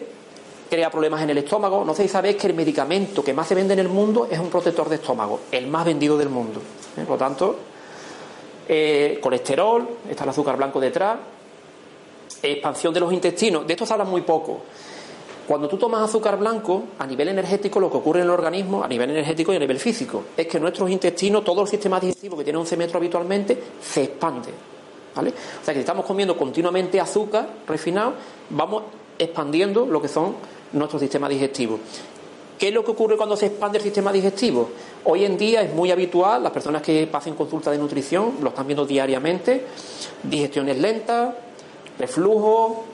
crea problemas en el estómago. No sé si sabéis que el medicamento que más se vende en el mundo es un protector de estómago, el más vendido del mundo. ¿eh? Por lo tanto, eh, colesterol, está el azúcar blanco detrás, expansión de los intestinos. De esto se habla muy poco. Cuando tú tomas azúcar blanco, a nivel energético, lo que ocurre en el organismo, a nivel energético y a nivel físico, es que nuestros intestinos, todo el sistema digestivo que tiene 11 metros habitualmente, se expande. ¿vale? O sea que si estamos comiendo continuamente azúcar refinado, vamos expandiendo lo que son nuestros sistemas digestivos. ¿Qué es lo que ocurre cuando se expande el sistema digestivo? Hoy en día es muy habitual, las personas que pasen consulta de nutrición lo están viendo diariamente, digestiones lentas, reflujo.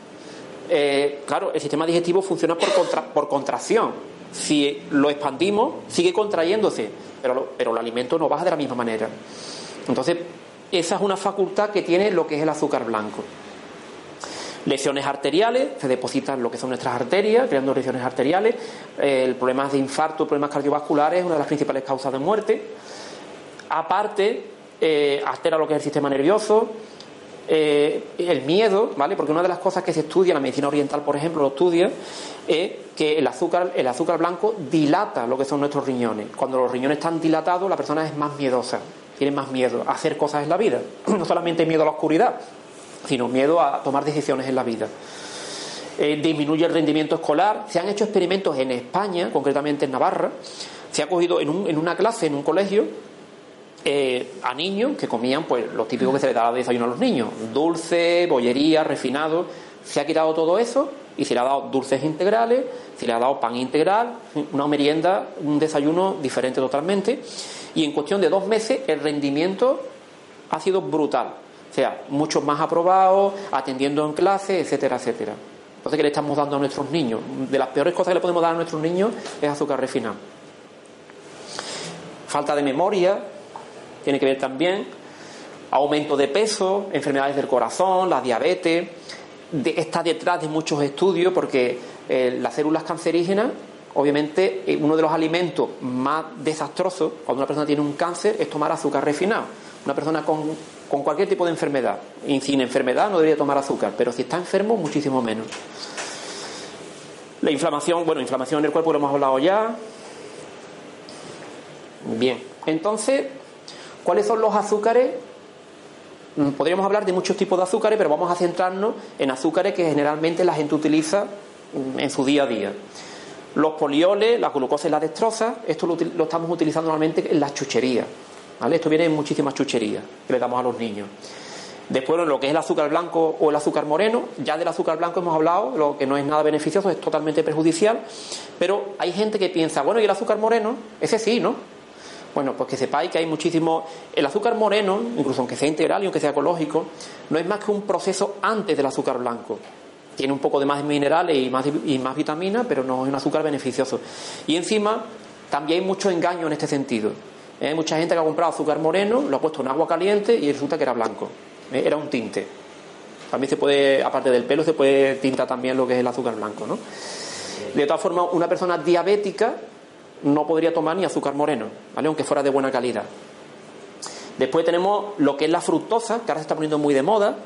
Eh, claro, el sistema digestivo funciona por, por contracción. Si lo expandimos, sigue contrayéndose, pero, pero el alimento no baja de la misma manera. Entonces, esa es una facultad que tiene lo que es el azúcar blanco. Lesiones arteriales, se depositan lo que son nuestras arterias, creando lesiones arteriales. El problema de infarto, problemas cardiovasculares es una de las principales causas de muerte. Aparte, eh, altera lo que es el sistema nervioso, eh, el miedo, ¿vale? Porque una de las cosas que se estudia, en la medicina oriental, por ejemplo, lo estudia, es que el azúcar, el azúcar blanco dilata lo que son nuestros riñones. Cuando los riñones están dilatados, la persona es más miedosa, tiene más miedo a hacer cosas en la vida. [clears throat] No solamente miedo a la oscuridad, sino miedo a tomar decisiones en la vida. Eh, disminuye el rendimiento escolar. Se han hecho experimentos en España, concretamente en Navarra. Se ha cogido en, un, en una clase, en un colegio, eh, a niños que comían pues lo típico que se le daba de desayuno a los niños, dulce, bollería, refinado. Se ha quitado todo eso y se le ha dado dulces integrales, se le ha dado pan integral, una merienda, un desayuno diferente totalmente. Y en cuestión de dos meses el rendimiento ha sido brutal. O sea, muchos más aprobados, atendiendo en clase, etcétera, etcétera. Entonces, ¿qué le estamos dando a nuestros niños? De las peores cosas que le podemos dar a nuestros niños es azúcar refinado. Falta de memoria, tiene que ver también aumento de peso, enfermedades del corazón, la diabetes. está detrás de muchos estudios porque eh, las células cancerígenas, obviamente, eh, uno de los alimentos más desastrosos cuando una persona tiene un cáncer es tomar azúcar refinado. Una persona con, con cualquier tipo de enfermedad, y sin enfermedad no debería tomar azúcar, pero si está enfermo, muchísimo menos. La inflamación, bueno, inflamación en el cuerpo lo hemos hablado ya. Bien, entonces ¿Cuáles son los azúcares? Mm, podríamos hablar de muchos tipos de azúcares, pero vamos a centrarnos en azúcares que generalmente la gente utiliza mm, en su día a día. Los polioles, la glucosa y la destroza, esto lo, estamos utilizando normalmente en las chucherías. ¿vale? Esto viene en muchísimas chucherías que le damos a los niños. Después, lo que es el azúcar blanco o el azúcar moreno, ya del azúcar blanco hemos hablado, lo que no es nada beneficioso, es totalmente perjudicial, pero hay gente que piensa, bueno, ¿y el azúcar moreno? Ese sí, ¿no? Bueno, pues que sepáis que hay muchísimo. El azúcar moreno, incluso aunque sea integral y aunque sea ecológico, no es más que un proceso antes del azúcar blanco. Tiene un poco de más minerales y más, y más vitaminas, pero no es un azúcar beneficioso. Y encima, también hay mucho engaño en este sentido. ¿Eh? Hay mucha gente que ha comprado azúcar moreno, lo ha puesto en agua caliente y resulta que era blanco. ¿Eh? Era un tinte. También se puede, aparte del pelo, se puede tintar también lo que es el azúcar blanco, ¿no? De todas formas, una persona diabética no podría tomar ni azúcar moreno, ¿vale? aunque fuera de buena calidad. Después tenemos lo que es la fructosa, que ahora se está poniendo muy de moda.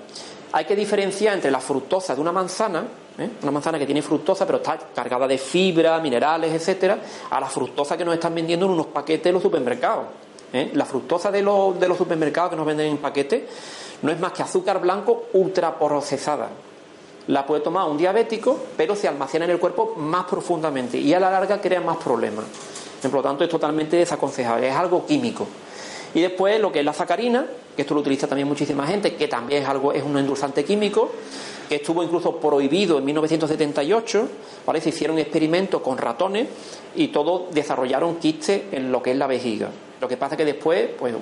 Hay que diferenciar entre la fructosa de una manzana, ¿eh? una manzana que tiene fructosa pero está cargada de fibra, minerales, etcétera, a la fructosa que nos están vendiendo en unos paquetes en los supermercados. ¿eh? La fructosa de los, de los supermercados que nos venden en paquetes no es más que azúcar blanco ultraprocesada la puede tomar un diabético, pero se almacena en el cuerpo más profundamente y a la larga crea más problemas. Por lo tanto, es totalmente desaconsejable, es algo químico. Y después lo que es la sacarina, que esto lo utiliza también muchísima gente, que también es algo, es un endulzante químico, que estuvo incluso prohibido en 1978, ¿vale? se hicieron experimentos con ratones y todos desarrollaron quistes en lo que es la vejiga. Lo que pasa es que después, pues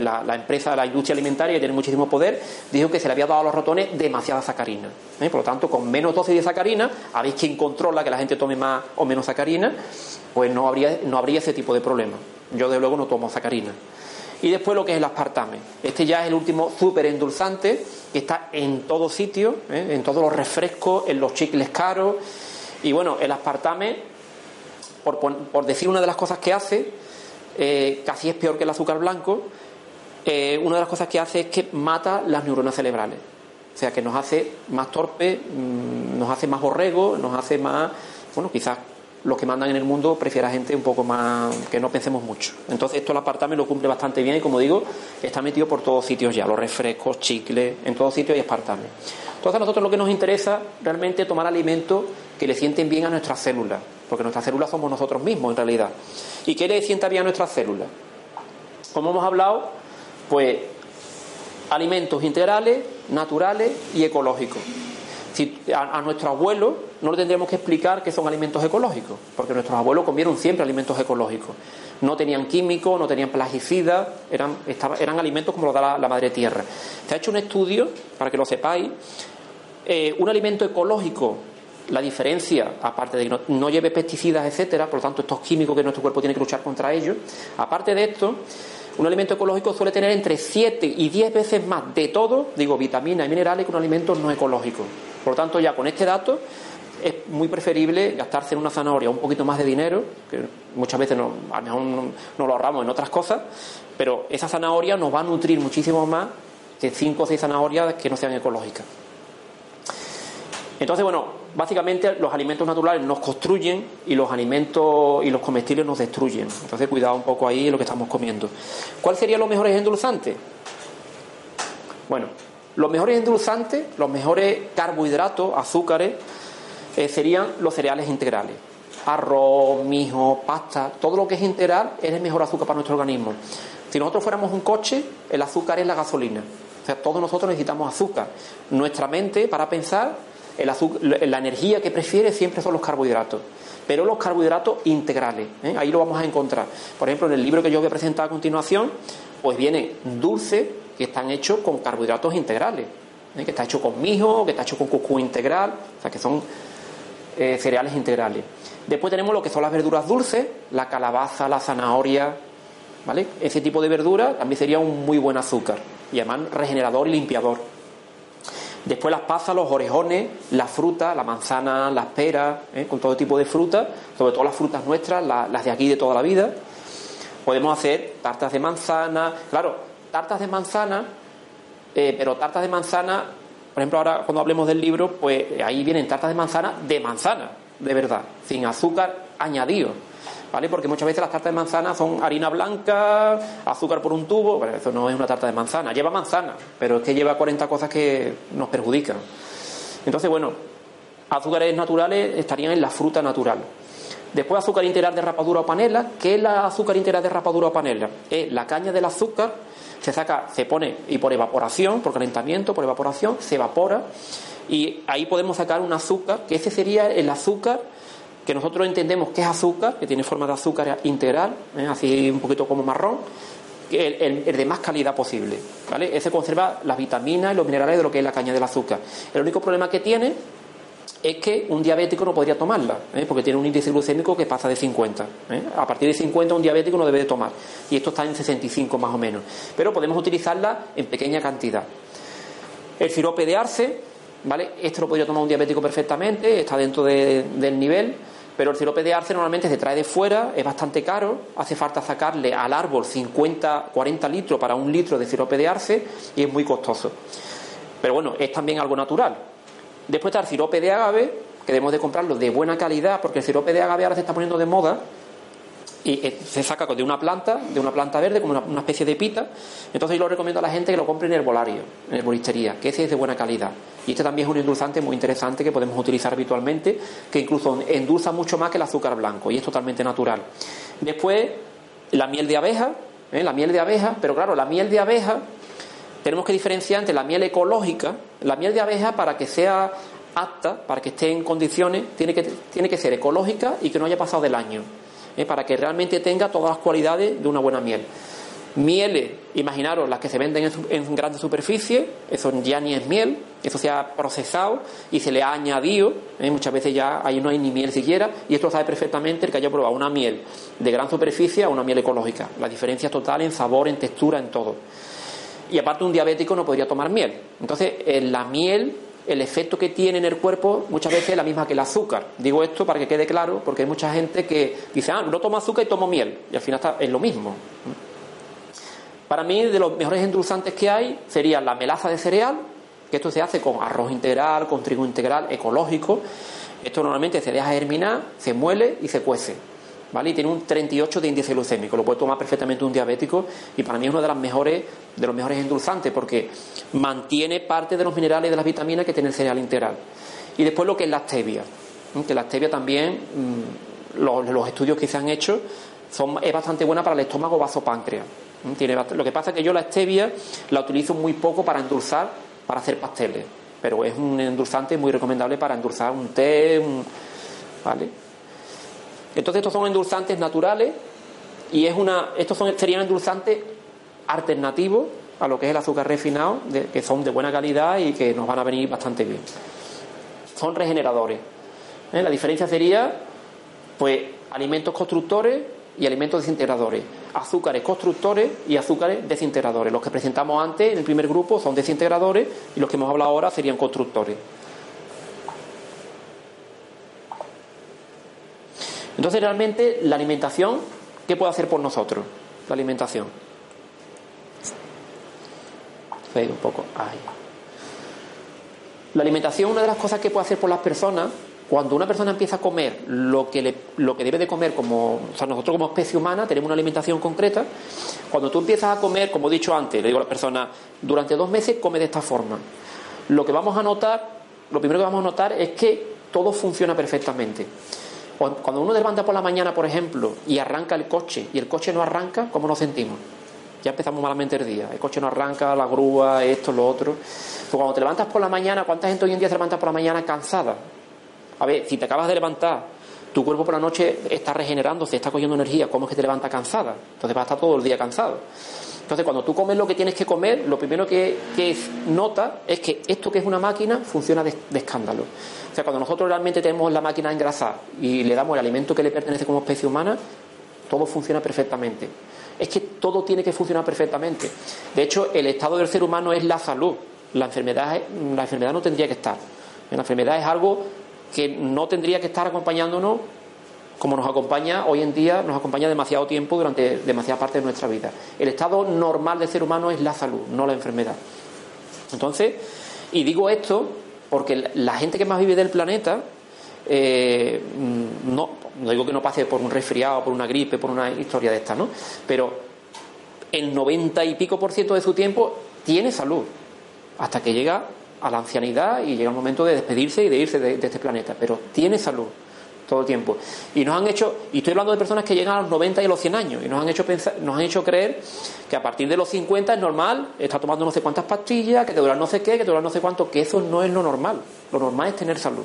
la, la, empresa, la industria alimentaria, que tiene muchísimo poder, dijo que se le había dado a los ratones demasiada sacarina. ¿eh? Por lo tanto, con menos dosis de sacarina, ¿habéis quien controla que la gente tome más o menos sacarina? Pues no habría, no habría ese tipo de problema. Yo, de luego, no tomo sacarina. Y después lo que es el aspartame. Este ya es el último súper endulzante que está en todo sitio, ¿eh? en todos los refrescos, en los chicles caros. Y bueno, el aspartame, por, por decir una de las cosas que hace, casi es peor que el azúcar blanco, eh, una de las cosas que hace es que mata las neuronas cerebrales. O sea, que nos hace más torpe, mm, nos hace más borrego, nos hace más. Bueno, quizás los que mandan en el mundo prefiera gente un poco más. que no pensemos mucho. Entonces, esto el apartame lo cumple bastante bien y, como digo, está metido por todos sitios ya: los refrescos, chicles, en todos sitios hay aspartame. Entonces, a nosotros lo que nos interesa realmente es tomar alimentos que le sienten bien a nuestras células, porque nuestras células somos nosotros mismos en realidad. ¿Y qué le sienta bien a nuestras células? Como hemos hablado, pues alimentos integrales, naturales y ecológicos. Si a, nuestro abuelo no le tendríamos que explicar que son alimentos ecológicos, porque nuestros abuelos comieron siempre alimentos ecológicos. No tenían químicos, no tenían plagicidas, eran, alimentos como los da la, madre tierra. Se ha hecho un estudio, para que lo sepáis, eh, un alimento ecológico, la diferencia, aparte de que no, lleve pesticidas, etcétera, por lo tanto, estos químicos que nuestro cuerpo tiene que luchar contra ellos, aparte de esto, un alimento ecológico suele tener entre 7 y 10 veces más de todo, digo, vitaminas y minerales, que un alimento no ecológico. Por lo tanto, ya con este dato es muy preferible gastarse en una zanahoria un poquito más de dinero, que muchas veces no, a lo mejor no, lo ahorramos en otras cosas, pero esa zanahoria nos va a nutrir muchísimo más que 5 o 6 zanahorias que no sean ecológicas. Entonces, bueno, básicamente los alimentos naturales nos construyen y los alimentos y los comestibles nos destruyen. Entonces, cuidado un poco ahí lo que estamos comiendo. ¿Cuáles serían los mejores endulzantes? Bueno, los mejores endulzantes, los mejores carbohidratos, azúcares, eh, serían los cereales integrales. Arroz, mijo, pasta, todo lo que es integral es el mejor azúcar para nuestro organismo. Si nosotros fuéramos un coche, el azúcar es la gasolina. O sea, todos nosotros necesitamos azúcar. Nuestra mente, para pensar, la energía que prefiere siempre son los carbohidratos. Pero los carbohidratos integrales, ¿eh? ahí lo vamos a encontrar. Por ejemplo, en el libro que yo voy a presentar a continuación, pues viene dulce que están hechos con carbohidratos integrales. ¿eh? Que está hecho con mijo, que está hecho con cucú integral, o sea, que son eh, cereales integrales. Después tenemos lo que son las verduras dulces, la calabaza, la zanahoria, ¿vale? Ese tipo de verdura también sería un muy buen azúcar y regenerador y limpiador. Después las pasas, los orejones, la fruta, la manzana, las peras, ¿eh? con todo tipo de frutas, sobre todo las frutas nuestras, las de aquí de toda la vida. Podemos hacer tartas de manzana, claro, tartas de manzana, eh, pero tartas de manzana por ejemplo, ahora cuando hablemos del libro, pues ahí vienen tartas de manzana de manzana, de verdad, sin azúcar añadido. ¿Vale? Porque muchas veces las tartas de manzana son harina blanca, azúcar por un tubo. Bueno, eso no es una tarta de manzana. Lleva manzana, pero es que lleva 40 cosas que nos perjudican. Entonces, bueno, azúcares naturales estarían en la fruta natural. Después, azúcar integral de rapadura o panela. ¿Qué es la azúcar integral de rapadura o panela? Es la caña del azúcar se saca, se pone y por evaporación, por calentamiento, por evaporación, se evapora y ahí podemos sacar un azúcar, que ese sería el azúcar que nosotros entendemos que es azúcar, que tiene forma de azúcar integral, ¿eh? así un poquito como marrón, el, el, de más calidad posible. ¿vale? Ese conserva las vitaminas y los minerales de lo que es la caña del azúcar. El único problema que tiene es que un diabético no podría tomarla, ¿eh? porque tiene un índice glucémico que pasa de 50. ¿eh? A partir de 50 un diabético no debe de tomar, y esto está en 65 más o menos. Pero podemos utilizarla en pequeña cantidad. El sirope de arce, ¿vale? Esto lo podría tomar un diabético perfectamente, está dentro del nivel, pero el sirope de arce normalmente se trae de fuera, es bastante caro, hace falta sacarle al árbol 50, 40 litros para un litro de sirope de arce y es muy costoso. Pero bueno, es también algo natural. Después está el sirope de agave, que debemos de comprarlo de buena calidad, porque el sirope de agave ahora se está poniendo de moda y eh, se saca de una planta, de una planta verde, como una, especie de pita. Entonces yo lo recomiendo a la gente que lo compre en herbolario, en herbolistería, que ese es de buena calidad. Y este también es un endulzante muy interesante que podemos utilizar habitualmente, que incluso endulza mucho más que el azúcar blanco y es totalmente natural. Después, la miel de abeja, ¿eh? la miel de abeja, pero claro, la miel de abeja tenemos que diferenciar entre la miel ecológica, la miel de abeja para que sea apta, para que esté en condiciones, tiene que, tiene que ser ecológica y que no haya pasado del año, ¿eh? para que realmente tenga todas las cualidades de una buena miel. Mieles, imaginaros las que se venden en, en grandes superficies, eso ya ni es miel, eso se ha procesado y se le ha añadido, ¿eh? muchas veces ya ahí no hay ni miel siquiera, y esto lo sabe perfectamente el que haya probado una miel de gran superficie a una miel ecológica. La diferencia es total en sabor, en textura, en todo y aparte un diabético no podría tomar miel. Entonces, la miel, el efecto que tiene en el cuerpo muchas veces es la misma que el azúcar. Digo esto para que quede claro, porque hay mucha gente que dice, ah, no tomo azúcar y tomo miel, y al final está, es lo mismo. Para mí, de los mejores endulzantes que hay sería la melaza de cereal, que esto se hace con arroz integral, con trigo integral, ecológico. Esto normalmente se deja germinar, se muele y se cuece. Y tiene un 38 de índice glucémico, lo puede tomar perfectamente un diabético y para mí es uno de, las mejores, de los mejores endulzantes porque mantiene parte de los minerales y de las vitaminas que tiene el cereal integral. Y después lo que es la stevia, que la stevia también, mm, los, estudios que se han hecho, son, es bastante buena para el estómago vasopáncreas. Tiene, lo que pasa es que yo la stevia la utilizo muy poco para endulzar, para hacer pasteles, pero es un endulzante muy recomendable para endulzar un té, ¿vale? Entonces estos son endulzantes naturales y es una, estos son, serían endulzantes alternativos a lo que es el azúcar refinado, que son de buena calidad y que nos van a venir bastante bien. Son regeneradores. ¿Eh? La diferencia sería, pues, alimentos constructores y alimentos desintegradores. Azúcares constructores y azúcares desintegradores. Los que presentamos antes en el primer grupo son desintegradores y los que hemos hablado ahora serían constructores. Entonces, realmente, la alimentación, ¿qué puede hacer por nosotros? La alimentación. un poco. La alimentación, una de las cosas que puede hacer por las personas, cuando una persona empieza a comer lo que, lo que debe de comer, como, o sea, nosotros como especie humana tenemos una alimentación concreta, cuando tú empiezas a comer, como he dicho antes, le digo a la persona, durante dos meses come de esta forma. Lo que vamos a notar, lo primero que vamos a notar es que todo funciona perfectamente. Cuando uno levanta por la mañana, por ejemplo, y arranca el coche y el coche no arranca, ¿cómo nos sentimos? Ya empezamos malamente el día. El coche no arranca, la grúa, esto, lo otro. Pues cuando te levantas por la mañana, ¿cuánta gente hoy en día se levanta por la mañana cansada? A ver, si te acabas de levantar, tu cuerpo por la noche está regenerándose, está cogiendo energía, ¿cómo es que te levanta cansada? Entonces vas a estar todo el día cansado. Entonces, cuando tú comes lo que tienes que comer, lo primero que, que nota es que esto que es una máquina funciona de escándalo. O sea, cuando nosotros realmente tenemos la máquina engrasada y le damos el alimento que le pertenece como especie humana, todo funciona perfectamente. Es que todo tiene que funcionar perfectamente. De hecho, el estado del ser humano es la salud. La enfermedad, la enfermedad no tendría que estar. La enfermedad es algo que no tendría que estar acompañándonos como nos acompaña hoy en día, nos acompaña demasiado tiempo durante demasiada parte de nuestra vida. El estado normal del ser humano es la salud, no la enfermedad. Entonces, y digo esto porque la gente que más vive del planeta, eh, no, digo que no pase por un resfriado, por una gripe, por una historia de esta, ¿no? Pero el 90 y pico por ciento de su tiempo tiene salud, hasta que llega a la ancianidad y llega el momento de despedirse y de irse de este planeta, pero tiene salud todo el tiempo. Y nos han hecho, y estoy hablando de personas que llegan a los 90 y a los 100 años, y nos han hecho pensar, nos han hecho creer que a partir de los 50 es normal, está tomando no sé cuántas pastillas, que te duran no sé qué, que te duran no sé cuánto, que eso no es lo normal. Lo normal es tener salud.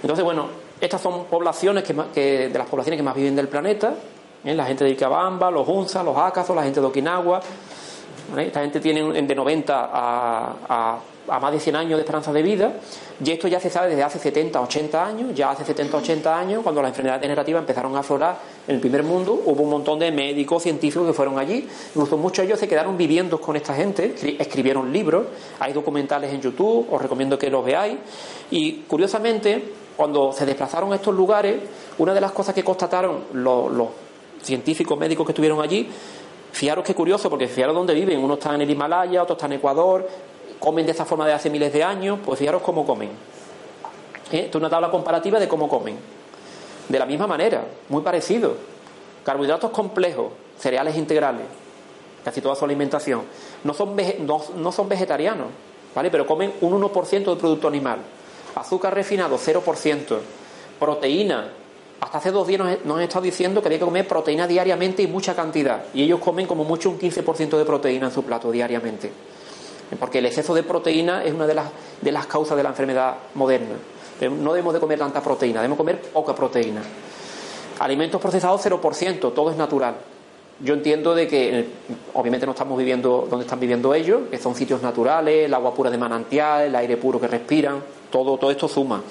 Entonces, bueno, estas son poblaciones que, de las poblaciones que más viven del planeta, ¿eh? la gente de Icabamba, los Hunza, los Acazos, la gente de Okinawa. Esta gente tiene de 90 a a más de 100 años de esperanza de vida, y esto ya se sabe desde hace 70, 80 años, ya hace 70, 80 años, cuando las enfermedades degenerativas empezaron a aflorar en el primer mundo, hubo un montón de médicos, científicos que fueron allí, incluso muchos de ellos se quedaron viviendo con esta gente, escribieron libros, hay documentales en YouTube, os recomiendo que los veáis, y curiosamente, cuando se desplazaron a estos lugares, una de las cosas que constataron los, los científicos médicos que estuvieron allí, Fijaros qué curioso, porque fijaros dónde viven. Uno está en el Himalaya, otro está en Ecuador, comen de esta forma de hace miles de años, pues fijaros cómo comen. ¿Eh? Esto es una tabla comparativa de cómo comen. De la misma manera, muy parecido. Carbohidratos complejos, cereales integrales, casi toda su alimentación. No son, no, son vegetarianos, ¿vale? Pero comen un 1% de producto animal. Azúcar refinado, 0%. Proteína. Hasta hace dos días nos, nos han estado diciendo que había que comer proteína diariamente y mucha cantidad. Y ellos comen como mucho un 15% de proteína en su plato diariamente porque el exceso de proteína es una de las, de las causas de la enfermedad moderna. No debemos de comer tanta proteína, debemos comer poca proteína. Alimentos procesados 0%, todo es natural. Yo entiendo de que eh, obviamente no estamos viviendo donde están viviendo ellos, que son sitios naturales, el agua pura de manantial, el aire puro que respiran, todo, todo esto suma.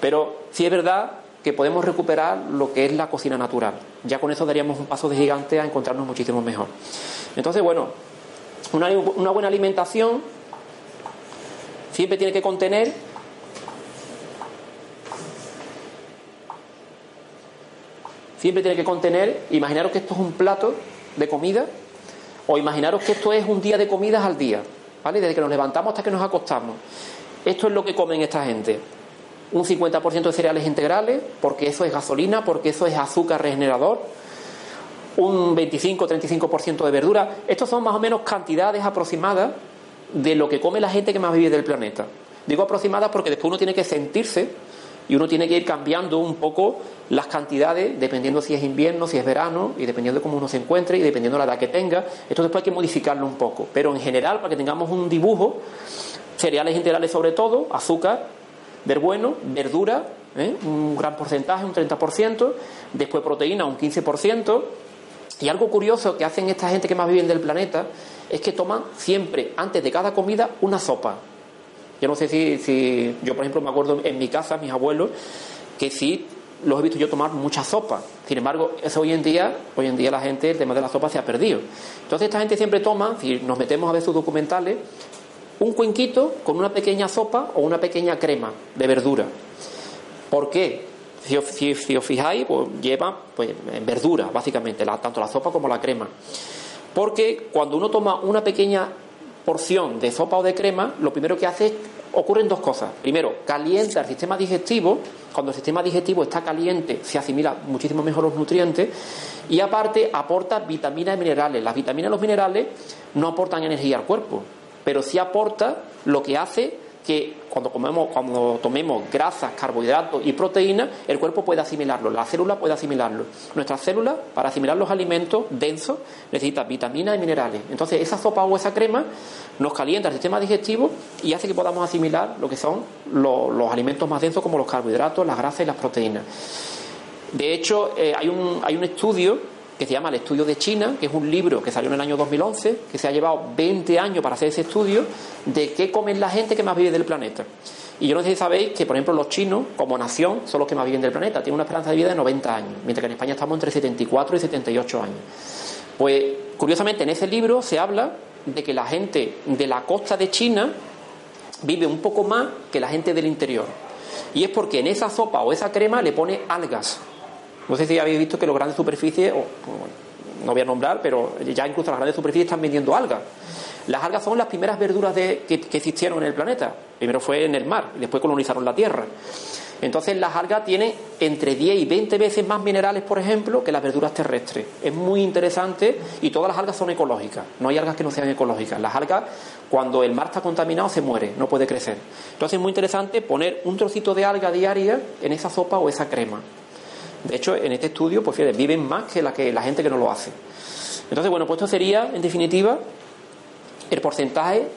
Pero sí es verdad que podemos recuperar lo que es la cocina natural. Ya con eso daríamos un paso de gigante a encontrarnos muchísimo mejor. Entonces, bueno, una, buena alimentación siempre tiene que contener siempre tiene que contener, imaginaros que esto es un plato de comida, o imaginaros que esto es un día de comidas al día, ¿vale? Desde que nos levantamos hasta que nos acostamos. Esto es lo que comen esta gente. Un 50% de cereales integrales, porque eso es gasolina, porque eso es azúcar regenerador, un 25-35% de verdura. Estos son más o menos cantidades aproximadas de lo que come la gente que más vive del planeta. Digo aproximadas porque después uno tiene que sentirse y uno tiene que ir cambiando un poco las cantidades dependiendo si es invierno, si es verano y dependiendo de cómo uno se encuentre y dependiendo de la edad que tenga. Esto después hay que modificarlo un poco. Pero en general, para que tengamos un dibujo, cereales integrales sobre todo, azúcar, bueno, verdura, ¿eh? un gran porcentaje, un 30%, después proteína, un 15%, Y algo curioso que hacen esta gente que más viven del planeta es que toman siempre, antes de cada comida, una sopa. Yo no sé si, si yo, por ejemplo, me acuerdo en mi casa, mis abuelos, que sí los he visto yo tomar mucha sopa. Sin embargo, eso hoy en día, hoy en día la gente, el tema de la sopa se ha perdido. Entonces esta gente siempre toma, si nos metemos a ver sus documentales, un cuenquito con una pequeña sopa o una pequeña crema de verdura. ¿Por qué? Si, os fijáis, pues lleva pues, verdura, básicamente, tanto la sopa como la crema. Porque cuando uno toma una pequeña porción de sopa o de crema, lo primero que hace es ocurren dos cosas. Primero, calienta el sistema digestivo. Cuando el sistema digestivo está caliente, se asimila muchísimo mejor los nutrientes. Y aparte, aporta vitaminas y minerales. Las vitaminas y los minerales no aportan energía al cuerpo, pero sí aporta lo que hace que cuando, comemos, cuando tomemos grasas, carbohidratos y proteínas, el cuerpo puede asimilarlo, la célula puede asimilarlo. Nuestras células, para asimilar los alimentos densos, necesitan vitaminas y minerales. Entonces, esa sopa o esa crema nos calienta el sistema digestivo y hace que podamos asimilar lo que son los, alimentos más densos, como los carbohidratos, las grasas y las proteínas. De hecho, eh, hay, un, hay un estudio que se llama El Estudio de China, que es un libro que salió en el año 2011, que se ha llevado 20 años para hacer ese estudio de qué comen la gente que más vive del planeta. Y yo no sé si sabéis que, por ejemplo, los chinos, como nación, son los que más viven del planeta. Tienen una esperanza de vida de 90 años, mientras que en España estamos entre 74 y 78 años. Pues, curiosamente, en ese libro se habla de que la gente de la costa de China vive un poco más que la gente del interior. Y es porque en esa sopa o esa crema le pone algas. No sé si habéis visto que los grandes superficies, no voy a nombrar, pero ya incluso las grandes superficies están vendiendo algas. Las algas son las primeras verduras que, que, existieron en el planeta. Primero fue en el mar y después colonizaron la Tierra. Entonces las algas tienen entre 10 y 20 veces más minerales, por ejemplo, que las verduras terrestres. Es muy interesante y todas las algas son ecológicas. No hay algas que no sean ecológicas. Las algas, cuando el mar está contaminado, se muere, no puede crecer. Entonces es muy interesante poner un trocito de alga diaria en esa sopa o esa crema. De hecho, en este estudio, pues fíjate, viven más que la, que la gente que no lo hace. Entonces, bueno, pues esto sería, en definitiva, el porcentaje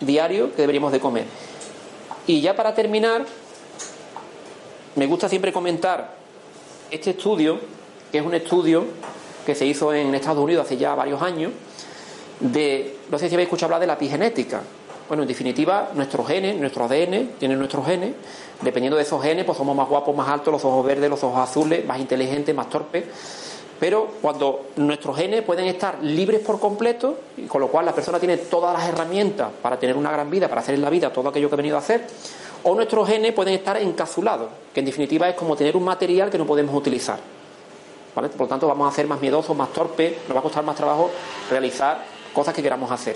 diario que deberíamos de comer. Y ya para terminar, me gusta siempre comentar este estudio, que es un estudio que se hizo en Estados Unidos hace ya varios años, de, no sé si habéis escuchado hablar de la epigenética. Bueno, en definitiva, nuestros genes, nuestro ADN, tienen nuestros genes. Dependiendo de esos genes, pues somos más guapos, más altos, los ojos verdes, los ojos azules, más inteligentes, más torpes. Pero cuando nuestros genes pueden estar libres por completo, y con lo cual la persona tiene todas las herramientas para tener una gran vida, para hacer en la vida todo aquello que ha venido a hacer, o nuestros genes pueden estar encapsulados, que en definitiva es como tener un material que no podemos utilizar. Por lo tanto, vamos a ser más miedosos, más torpes, nos va a costar más trabajo realizar cosas que queramos hacer.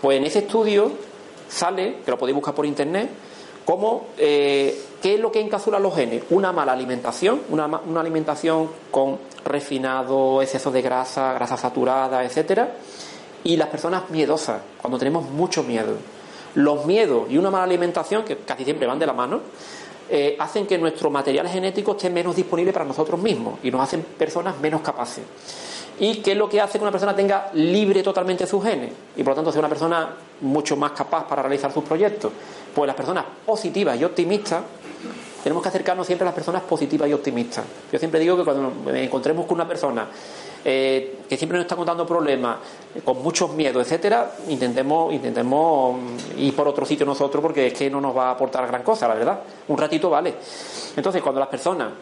Pues en ese estudio sale, que lo podéis buscar por internet, como eh, qué es lo que encapsula los genes. Una mala alimentación, una, una alimentación con refinado, exceso de grasa, grasa saturada, etcétera, y las personas miedosas, cuando tenemos mucho miedo. Los miedos y una mala alimentación, que casi siempre van de la mano, eh, hacen que nuestro material genético esté menos disponible para nosotros mismos y nos hacen personas menos capaces. ¿Y qué es lo que hace que una persona tenga libre totalmente sus genes? Y por lo tanto sea una persona mucho más capaz para realizar sus proyectos. Pues las personas positivas y optimistas, tenemos que acercarnos siempre a las personas positivas y optimistas. Yo siempre digo que cuando nos encontremos con una persona eh, que siempre nos está contando problemas, eh, con muchos miedos, etcétera, intentemos, intentemos ir por otro sitio nosotros porque es que no nos va a aportar gran cosa, la verdad. Un ratito vale. Entonces, cuando las personas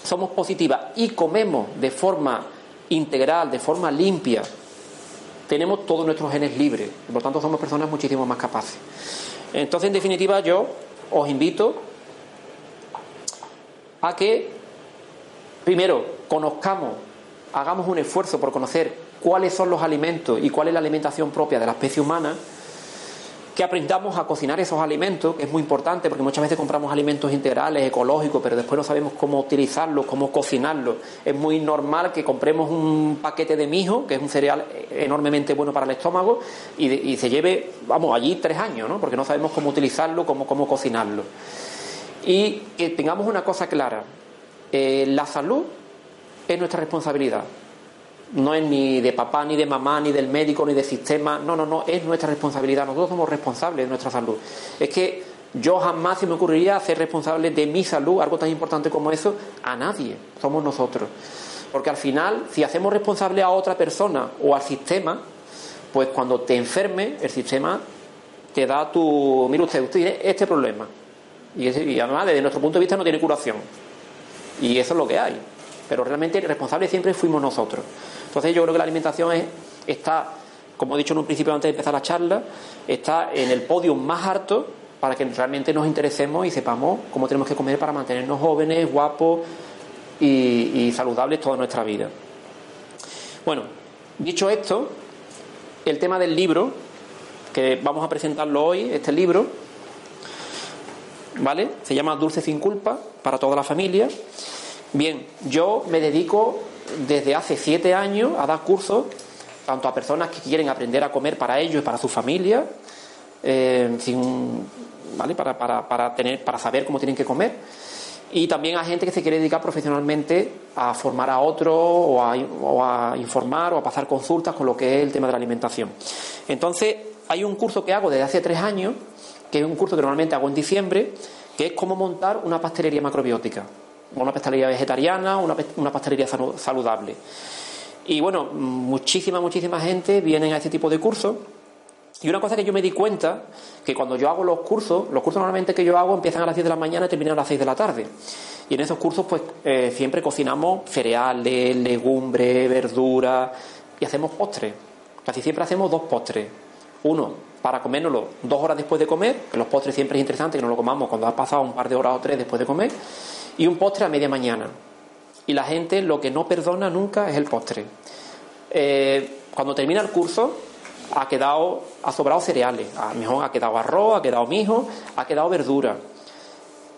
somos positivas y comemos de forma integral, de forma limpia, tenemos todos nuestros genes libres. Por lo tanto, somos personas muchísimo más capaces. Entonces, en definitiva, yo os invito a que, primero, conozcamos, hagamos un esfuerzo por conocer cuáles son los alimentos y cuál es la alimentación propia de la especie humana que aprendamos a cocinar esos alimentos, que es muy importante porque muchas veces compramos alimentos integrales, ecológicos, pero después no sabemos cómo utilizarlos, cómo cocinarlos. Es muy normal que compremos un paquete de mijo, que es un cereal enormemente bueno para el estómago, y, se lleve, vamos, allí tres años, ¿no? Porque no sabemos cómo utilizarlo, cómo, cómo cocinarlo. Y que tengamos una cosa clara, eh, la salud es nuestra responsabilidad no es ni de papá, ni de mamá, ni del médico, ni del sistema. No, no, no, es nuestra responsabilidad. Nosotros somos responsables de nuestra salud. Es que yo jamás se me ocurriría ser responsable de mi salud, algo tan importante como eso, a nadie. Somos nosotros. Porque al final, si hacemos responsable a otra persona o al sistema, pues cuando te enferme, el sistema te da tu. Mire usted, usted tiene este problema. Y, y además, desde nuestro punto de vista, no tiene curación. Y eso es lo que hay. Pero realmente el responsable siempre fuimos nosotros. Entonces, yo creo que la alimentación es, está, como he dicho en un principio antes de empezar la charla, está en el podio más alto para que realmente nos interesemos y sepamos cómo tenemos que comer para mantenernos jóvenes, guapos y, y saludables toda nuestra vida. Bueno, dicho esto, el tema del libro, que vamos a presentarlo hoy, este libro, ¿vale? Se llama Dulce sin culpa para toda la familia. Bien, yo me dedico desde hace siete años a dar cursos tanto a personas que quieren aprender a comer para ellos y para su familia, eh, ¿vale? Para, para, para, tener, para saber cómo tienen que comer, y también a gente que se quiere dedicar profesionalmente a formar a otros o a, o a informar o a pasar consultas con lo que es el tema de la alimentación. Entonces, hay un curso que hago desde hace tres años, que es un curso que normalmente hago en diciembre, que es cómo montar una pastelería macrobiótica una pastelería vegetariana, una, una pastelería saludable. Y bueno, muchísima, muchísima gente viene a este tipo de cursos. Y una cosa que yo me di cuenta, que cuando yo hago los cursos, los cursos normalmente que yo hago empiezan a las 10 de la mañana y terminan a las 6 de la tarde. Y en esos cursos pues eh, siempre cocinamos cereales, legumbres, verduras y hacemos postres. Casi siempre hacemos dos postres. Uno para comérnoslo dos horas después de comer, que los postres siempre es interesante que no lo comamos cuando ha pasado un par de horas o tres después de comer y un postre a media mañana. Y la gente lo que no perdona nunca es el postre. Eh, cuando termina el curso, ha quedado, ha sobrado cereales, a lo mejor ha quedado arroz, ha quedado mijo, ha quedado verdura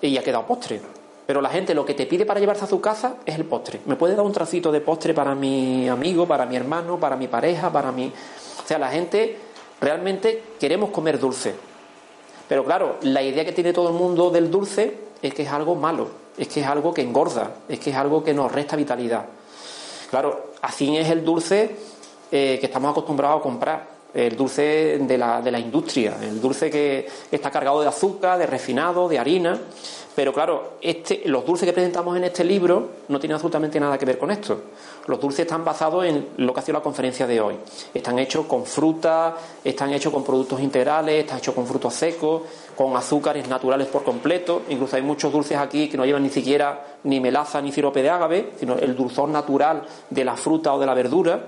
y ha quedado postre. Pero la gente lo que te pide para llevarse a su casa es el postre. ¿Me puede dar un trocito de postre para mi amigo, para mi hermano, para mi pareja, para mi... O sea, la gente realmente queremos comer dulce. Pero claro, la idea que tiene todo el mundo del dulce es que es algo malo es que es algo que engorda, es que es algo que nos resta vitalidad. Claro, así es el dulce eh, que estamos acostumbrados a comprar, el dulce de la, de la industria, el dulce que está cargado de azúcar, de refinado, de harina. Pero claro, este, los dulces que presentamos en este libro no tienen absolutamente nada que ver con esto. Los dulces están basados en lo que ha sido la conferencia de hoy. Están hechos con fruta, están hechos con productos integrales, están hechos con frutos secos, con azúcares naturales por completo. Incluso hay muchos dulces aquí que no llevan ni siquiera ni melaza ni sirope de ágave, sino el dulzor natural de la fruta o de la verdura.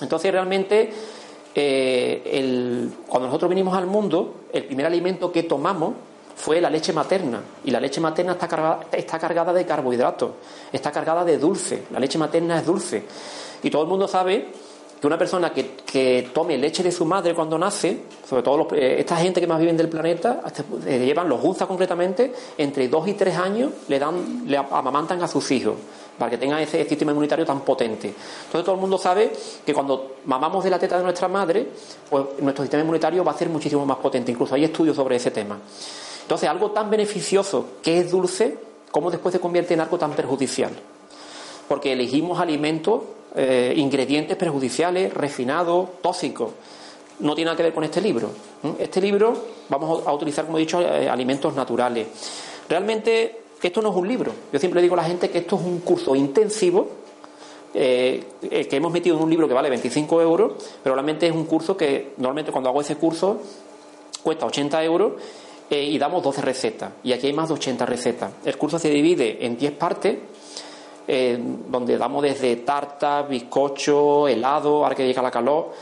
Entonces realmente eh, cuando nosotros vinimos al mundo, el primer alimento que tomamos fue la leche materna. Y la leche materna está cargada, está cargada de carbohidratos, está cargada de dulce. La leche materna es dulce. Y todo el mundo sabe que una persona que, tome leche de su madre cuando nace, sobre todo eh, esta gente que más viven del planeta, eh, llevan los gustas concretamente, entre dos y tres años le dan, le amamantan a sus hijos para que tengan ese sistema inmunitario tan potente. Entonces todo el mundo sabe que cuando mamamos de la teta de nuestra madre, pues nuestro sistema inmunitario va a ser muchísimo más potente. Incluso hay estudios sobre ese tema. Entonces algo tan beneficioso que es dulce, ¿cómo después se convierte en algo tan perjudicial? Porque elegimos alimentos eh, ingredientes perjudiciales, refinados, tóxicos. No tiene nada que ver con este libro. Este libro vamos a utilizar, como he dicho, eh, alimentos naturales. Realmente esto no es un libro. Yo siempre digo a la gente que esto es un curso intensivo eh, que hemos metido en un libro que vale 25 euros, pero realmente es un curso que normalmente cuando hago ese curso cuesta 80 euros y damos 12 recetas. Y aquí hay más de 80 recetas. El curso se divide en 10 partes eh, donde damos desde tarta, bizcocho, helado, ahora que llega la calor.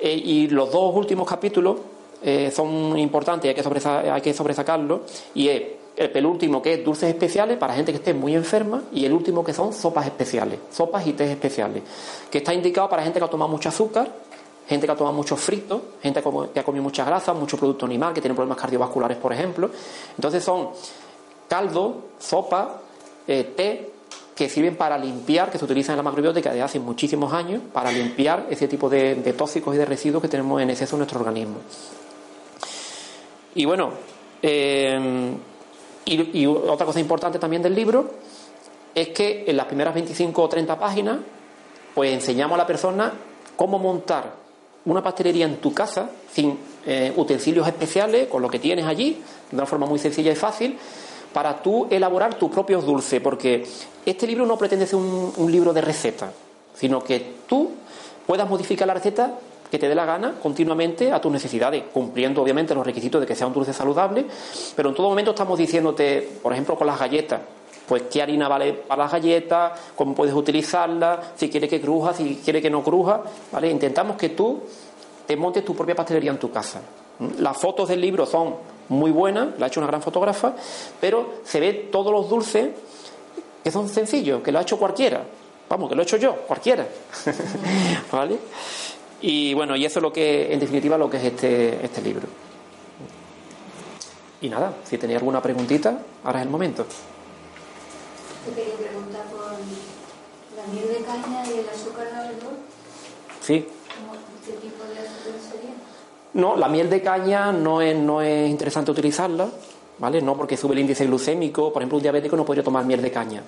Eh, y los dos últimos capítulos eh, son importantes y hay que, hay que sobresacarlos. Y es el penúltimo que es dulces especiales para gente que esté muy enferma y el último que son sopas especiales, sopas y tés especiales, que está indicado para gente que ha tomado mucho azúcar, gente que ha tomado mucho frito, gente que ha comido mucha grasa, mucho producto animal, que tiene problemas cardiovasculares, por ejemplo. Entonces son caldo, sopa, té que sirven para limpiar, que se utilizan en la macrobiótica desde hace muchísimos años, para limpiar ese tipo de, tóxicos y de residuos que tenemos en exceso en nuestro organismo. Y bueno, eh, y, otra cosa importante también del libro es que en las primeras 25 o 30 páginas, pues enseñamos a la persona cómo montar una pastelería en tu casa sin eh, utensilios especiales, con lo que tienes allí, de una forma muy sencilla y fácil, para tú elaborar tus propios dulces, porque este libro no pretende ser un, libro de recetas, sino que tú puedas modificar la receta que te dé la gana continuamente a tus necesidades, cumpliendo obviamente los requisitos de que sea un dulce saludable, pero en todo momento estamos diciéndote, por ejemplo, con las galletas, pues qué harina vale para las galletas, cómo puedes utilizarla, si quiere que cruja, si quiere que no cruja, ¿vale? Intentamos que tú te montes tu propia pastelería en tu casa. ¿Mm? Las fotos del libro son muy buenas, la ha hecho una gran fotógrafa, pero se ve todos los dulces que son sencillos, que lo ha hecho cualquiera. Vamos, que lo he hecho yo, cualquiera. [laughs] ¿Vale? Y bueno, y eso es lo que, en definitiva, lo que es este, este libro. Y nada, si tenéis alguna preguntita, ahora es el momento. Te quería preguntar por la miel de caña y el azúcar. Sí. ¿Qué tipo de azúcar sería? No, la miel de caña no es, no es interesante utilizarla, ¿vale? No porque sube el índice glucémico. Por ejemplo, un diabético no podría tomar miel de caña.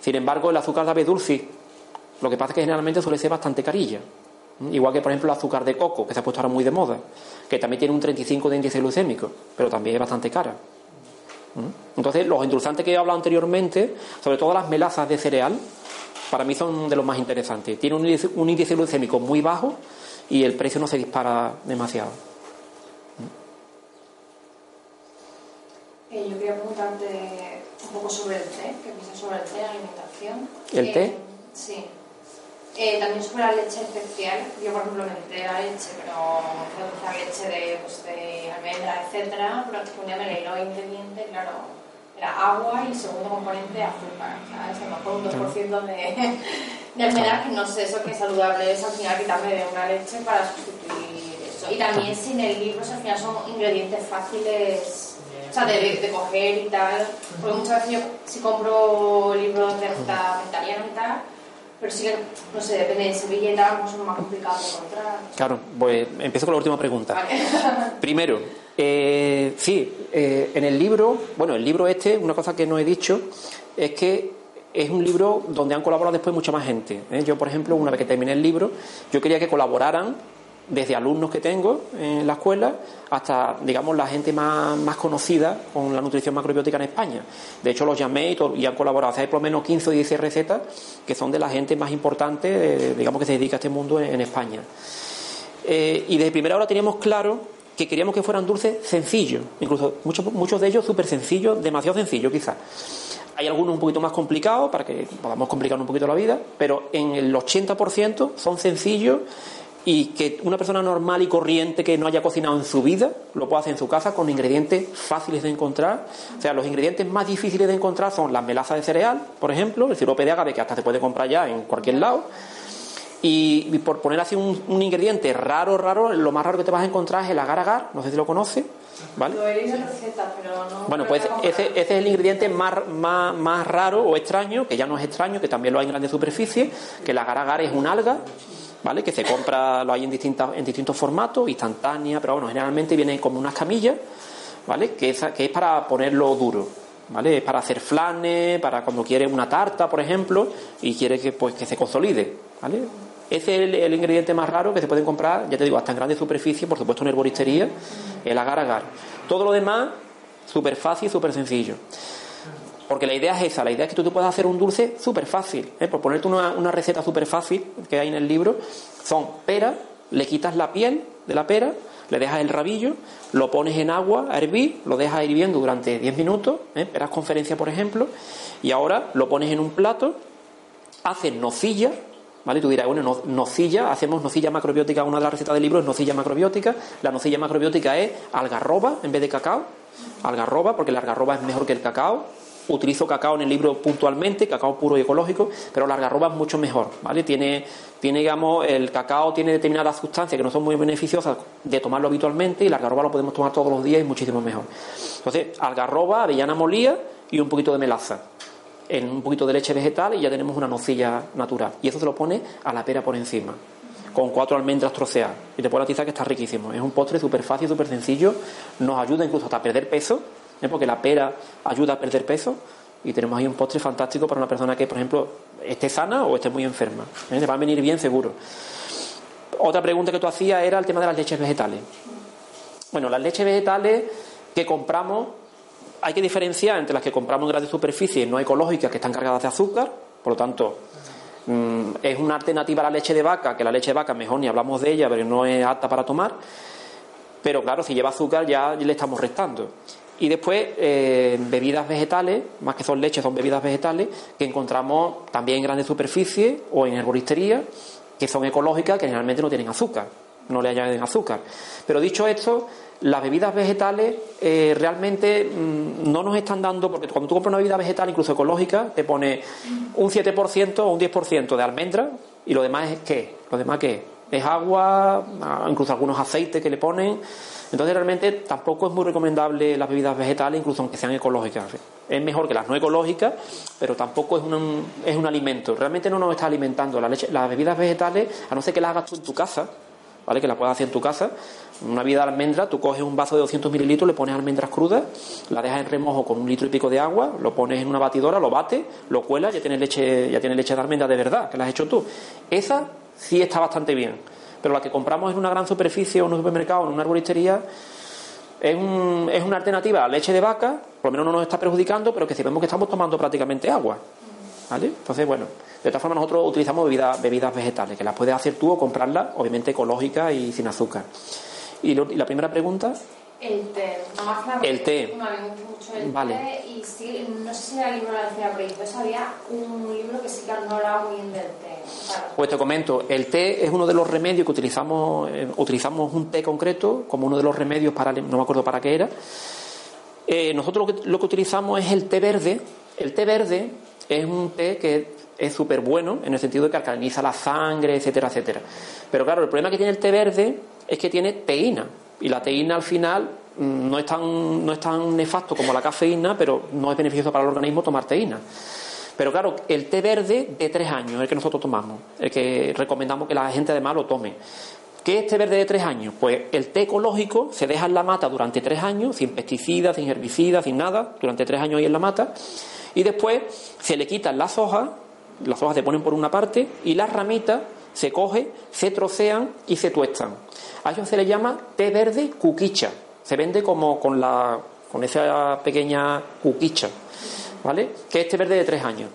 Sin embargo, el azúcar de ave dulce, lo que pasa es que generalmente suele ser bastante carilla. Igual que, por ejemplo, el azúcar de coco, que se ha puesto ahora muy de moda, que también tiene un 35 de índice glucémico, pero también es bastante cara. Entonces, los endulzantes que he hablado anteriormente, sobre todo las melazas de cereal, para mí son de los más interesantes. Tienen un índice, un índice glucémico muy bajo y el precio no se dispara demasiado. Eh, yo quería preguntarte un poco sobre el té, que piensas sobre el té, la alimentación. ¿El Eh, té? Sí. Eh, también sobre la leche especial. Yo, por ejemplo, me entré la leche, pero la leche de, pues, de almendra, etcétera, pero ponía el hilo ingrediente, claro, era agua y segundo componente azúcar, ¿sabes? A lo mejor un 2% de, [laughs] de almendra, que no sé, eso que saludable es al final quitarme de una leche para sustituir eso. Y también sin el libro, al final son ingredientes fáciles o sea, de, de coger y tal. Porque muchas veces yo si compro libros de receta vegetariana y tal, pero sí que, no sé, depende de Sevilla y tal, son más complicados de encontrar. Claro, pues empiezo con la última pregunta. Vale. [laughs] Primero, eh, sí, eh, en el libro, bueno, el libro este, una cosa que no he dicho, es que es un libro donde han colaborado después mucha más gente. ¿eh? Yo, por ejemplo, una vez que terminé el libro, yo quería que colaboraran desde alumnos que tengo en la escuela hasta, digamos, la gente más, más conocida con la nutrición macrobiótica en España. De hecho, los llamé y, y han colaborado. O hay por lo menos 15 o 16 recetas que son de la gente más importante, digamos, que se dedica a este mundo en- en España. Eh, y desde primera hora teníamos claro que queríamos que fueran dulces sencillos, incluso muchos, muchos de ellos súper sencillos, demasiado sencillos quizás. Hay algunos un poquito más complicados para que podamos complicar un poquito la vida, pero en el 80% son sencillos y que una persona normal y corriente que no haya cocinado en su vida lo puede hacer en su casa con ingredientes fáciles de encontrar. O sea, los ingredientes más difíciles de encontrar son las melazas de cereal, por ejemplo, el sirope de agave que hasta se puede comprar ya en cualquier lado. Y, y por poner así un, un ingrediente raro, raro, lo más raro que te vas a encontrar es el agar agar, no sé si lo conoces, ¿vale? Lo he leído en recetas, pero no. Bueno, no pues ese, ese es el ingrediente más, más, más raro o extraño, que ya no es extraño, que también lo hay en grandes superficies, que el agar agar es un alga, ¿vale? Que se compra, lo hay en, distintas, en distintos formatos, instantánea, pero bueno, generalmente viene como unas camillas, ¿vale? Que, esa- que es para ponerlo duro, ¿vale? Es para hacer flanes, para cuando quieres una tarta, por ejemplo, y quiere que, pues, que se consolide, ¿vale? Ese es el, el ingrediente más raro que se pueden comprar, ya te digo, hasta en grandes superficies, por supuesto en herboristería, el agar agar. Todo lo demás, súper fácil, súper sencillo. Porque la idea es esa, la idea es que tú te puedas hacer un dulce súper fácil. ¿eh? Por ponerte una, una receta súper fácil que hay en el libro, son peras, le quitas la piel de la pera, le dejas el rabillo, lo pones en agua a hervir, lo dejas hirviendo durante 10 minutos, ¿eh? peras conferencia por ejemplo, y ahora lo pones en un plato, haces nocilla, ¿vale? Tú dirás, bueno, no- nocilla, hacemos nocilla macrobiótica, una de las recetas del libro es nocilla macrobiótica, la nocilla macrobiótica es algarroba en vez de cacao, algarroba, porque la algarroba es mejor que el cacao, utilizo cacao en el libro puntualmente, cacao puro y ecológico, pero la algarroba es mucho mejor, ¿vale? Tiene, tiene digamos, el cacao tiene determinadas sustancias que no son muy beneficiosas de tomarlo habitualmente y la algarroba lo podemos tomar todos los días y muchísimo mejor. Entonces, algarroba, avellana molida y un poquito de melaza en un poquito de leche vegetal y ya tenemos una nocilla natural. Y eso se lo pone a la pera por encima, con cuatro almendras troceadas. Y te puedo garantizar que está riquísimo. Es un postre súper fácil, súper sencillo. Nos ayuda incluso hasta a perder peso, porque la pera ayuda a perder peso. Y tenemos ahí un postre fantástico para una persona que, por ejemplo, esté sana o esté muy enferma. ¿eh? Le va a venir bien seguro. Otra pregunta que tú hacías era el tema de las leches vegetales. Bueno, las leches vegetales que compramos hay que diferenciar entre las que compramos en grandes superficies no ecológicas que están cargadas de azúcar, por lo tanto, mm, es una alternativa a la leche de vaca, que la leche de vaca mejor ni hablamos de ella, pero no es apta para tomar. Pero claro, si lleva azúcar ya le estamos restando. Y después eh, bebidas vegetales, más que son leches, son bebidas vegetales, que encontramos también en grandes superficies o en herboristería, que son ecológicas, que generalmente no tienen azúcar, no le añaden azúcar. Pero dicho esto, las bebidas vegetales eh, realmente mm, no nos están dando, porque cuando tú compras una bebida vegetal, incluso ecológica, te pone un 7% o un 10% de almendra y lo demás es qué? ¿Lo demás qué? Es agua, incluso algunos aceites que le ponen. Entonces realmente tampoco es muy recomendable las bebidas vegetales, incluso aunque sean ecológicas. Es mejor que las no ecológicas, pero tampoco es un, es un alimento. Realmente no nos está alimentando. La leche, las bebidas vegetales, a no ser que las hagas tú en tu casa, ¿vale? Que las puedas hacer en tu casa. Una vida de almendra, tú coges un vaso de 200 mililitros, le pones almendras crudas, la dejas en remojo con un litro y pico de agua, lo pones en una batidora, lo bates, lo cuelas, ya tienes leche, ya tienes leche de almendra de verdad, que la has hecho tú. Esa sí está bastante bien pero la que compramos en una gran superficie o en un supermercado o en una arboristería es, un, es una alternativa a leche de vaca, por lo menos no nos está perjudicando, pero que si vemos que estamos tomando prácticamente agua. ¿Vale? Entonces, bueno, de todas formas nosotros utilizamos bebidas, bebidas vegetales, que las puedes hacer tú o comprarlas, obviamente ecológicas y sin azúcar. Y la primera pregunta. El té, más claro, el té. No, me gusta mucho el Vale. té y sí, no sé si era el libro de la después había un libro que sí que no hablaba muy bien del té. Claro. Pues te comento, el té es uno de los remedios que utilizamos, eh, utilizamos un té concreto como uno de los remedios para, no me acuerdo para qué era. Eh, nosotros lo que, lo que utilizamos es el té verde. El té verde es un té que es súper bueno en el sentido de que alcaliniza la sangre, etcétera, etcétera. Pero claro, el problema que tiene el té verde es que tiene teína. Y la teína al final mm, no es tan, no es tan nefasto como la cafeína, pero no es beneficioso para el organismo tomar teína. Pero claro, el té verde de tres años, el que nosotros tomamos, el que recomendamos que la gente además lo tome. ¿Qué es té verde de tres años? Pues el té ecológico se deja en la mata durante tres años, sin pesticidas, sin herbicidas, sin nada, durante tres años ahí en la mata, y después se le quitan las hojas, las hojas se ponen por una parte, y las ramitas se cogen, se trocean y se tuestan. A eso se le llama té verde cuquicha. Se vende como con, la, con esa pequeña cuquicha, ¿vale? Que es té verde de tres años.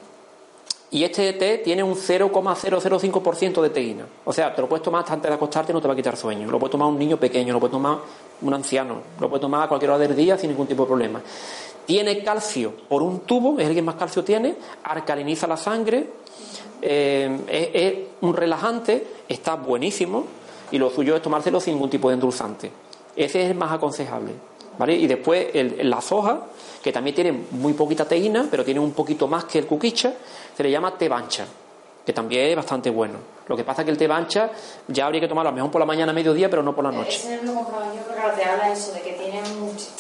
Y este té tiene un 0,005% de teína. O sea, te lo puedes tomar hasta antes de acostarte y no te va a quitar sueño. Lo puede tomar un niño pequeño, lo puede tomar un anciano, lo puede tomar a cualquier hora del día sin ningún tipo de problema. Tiene calcio por un tubo, es el que más calcio tiene, alcaliniza la sangre, eh, es, es un relajante, está buenísimo y lo suyo es tomárselo sin ningún tipo de endulzante. Ese es el más aconsejable. ¿vale? Y después el, las hojas, que también tienen muy poquita teína, pero tienen un poquito más que el cuquicha, se le llama té bancha, que también es bastante bueno. Lo que pasa es que el té bancha ya habría que tomarlo a lo mejor por la mañana, mediodía, pero no por la noche. Ese lo compraba yo, pero claro, te habla eso, de que tiene, mucho, o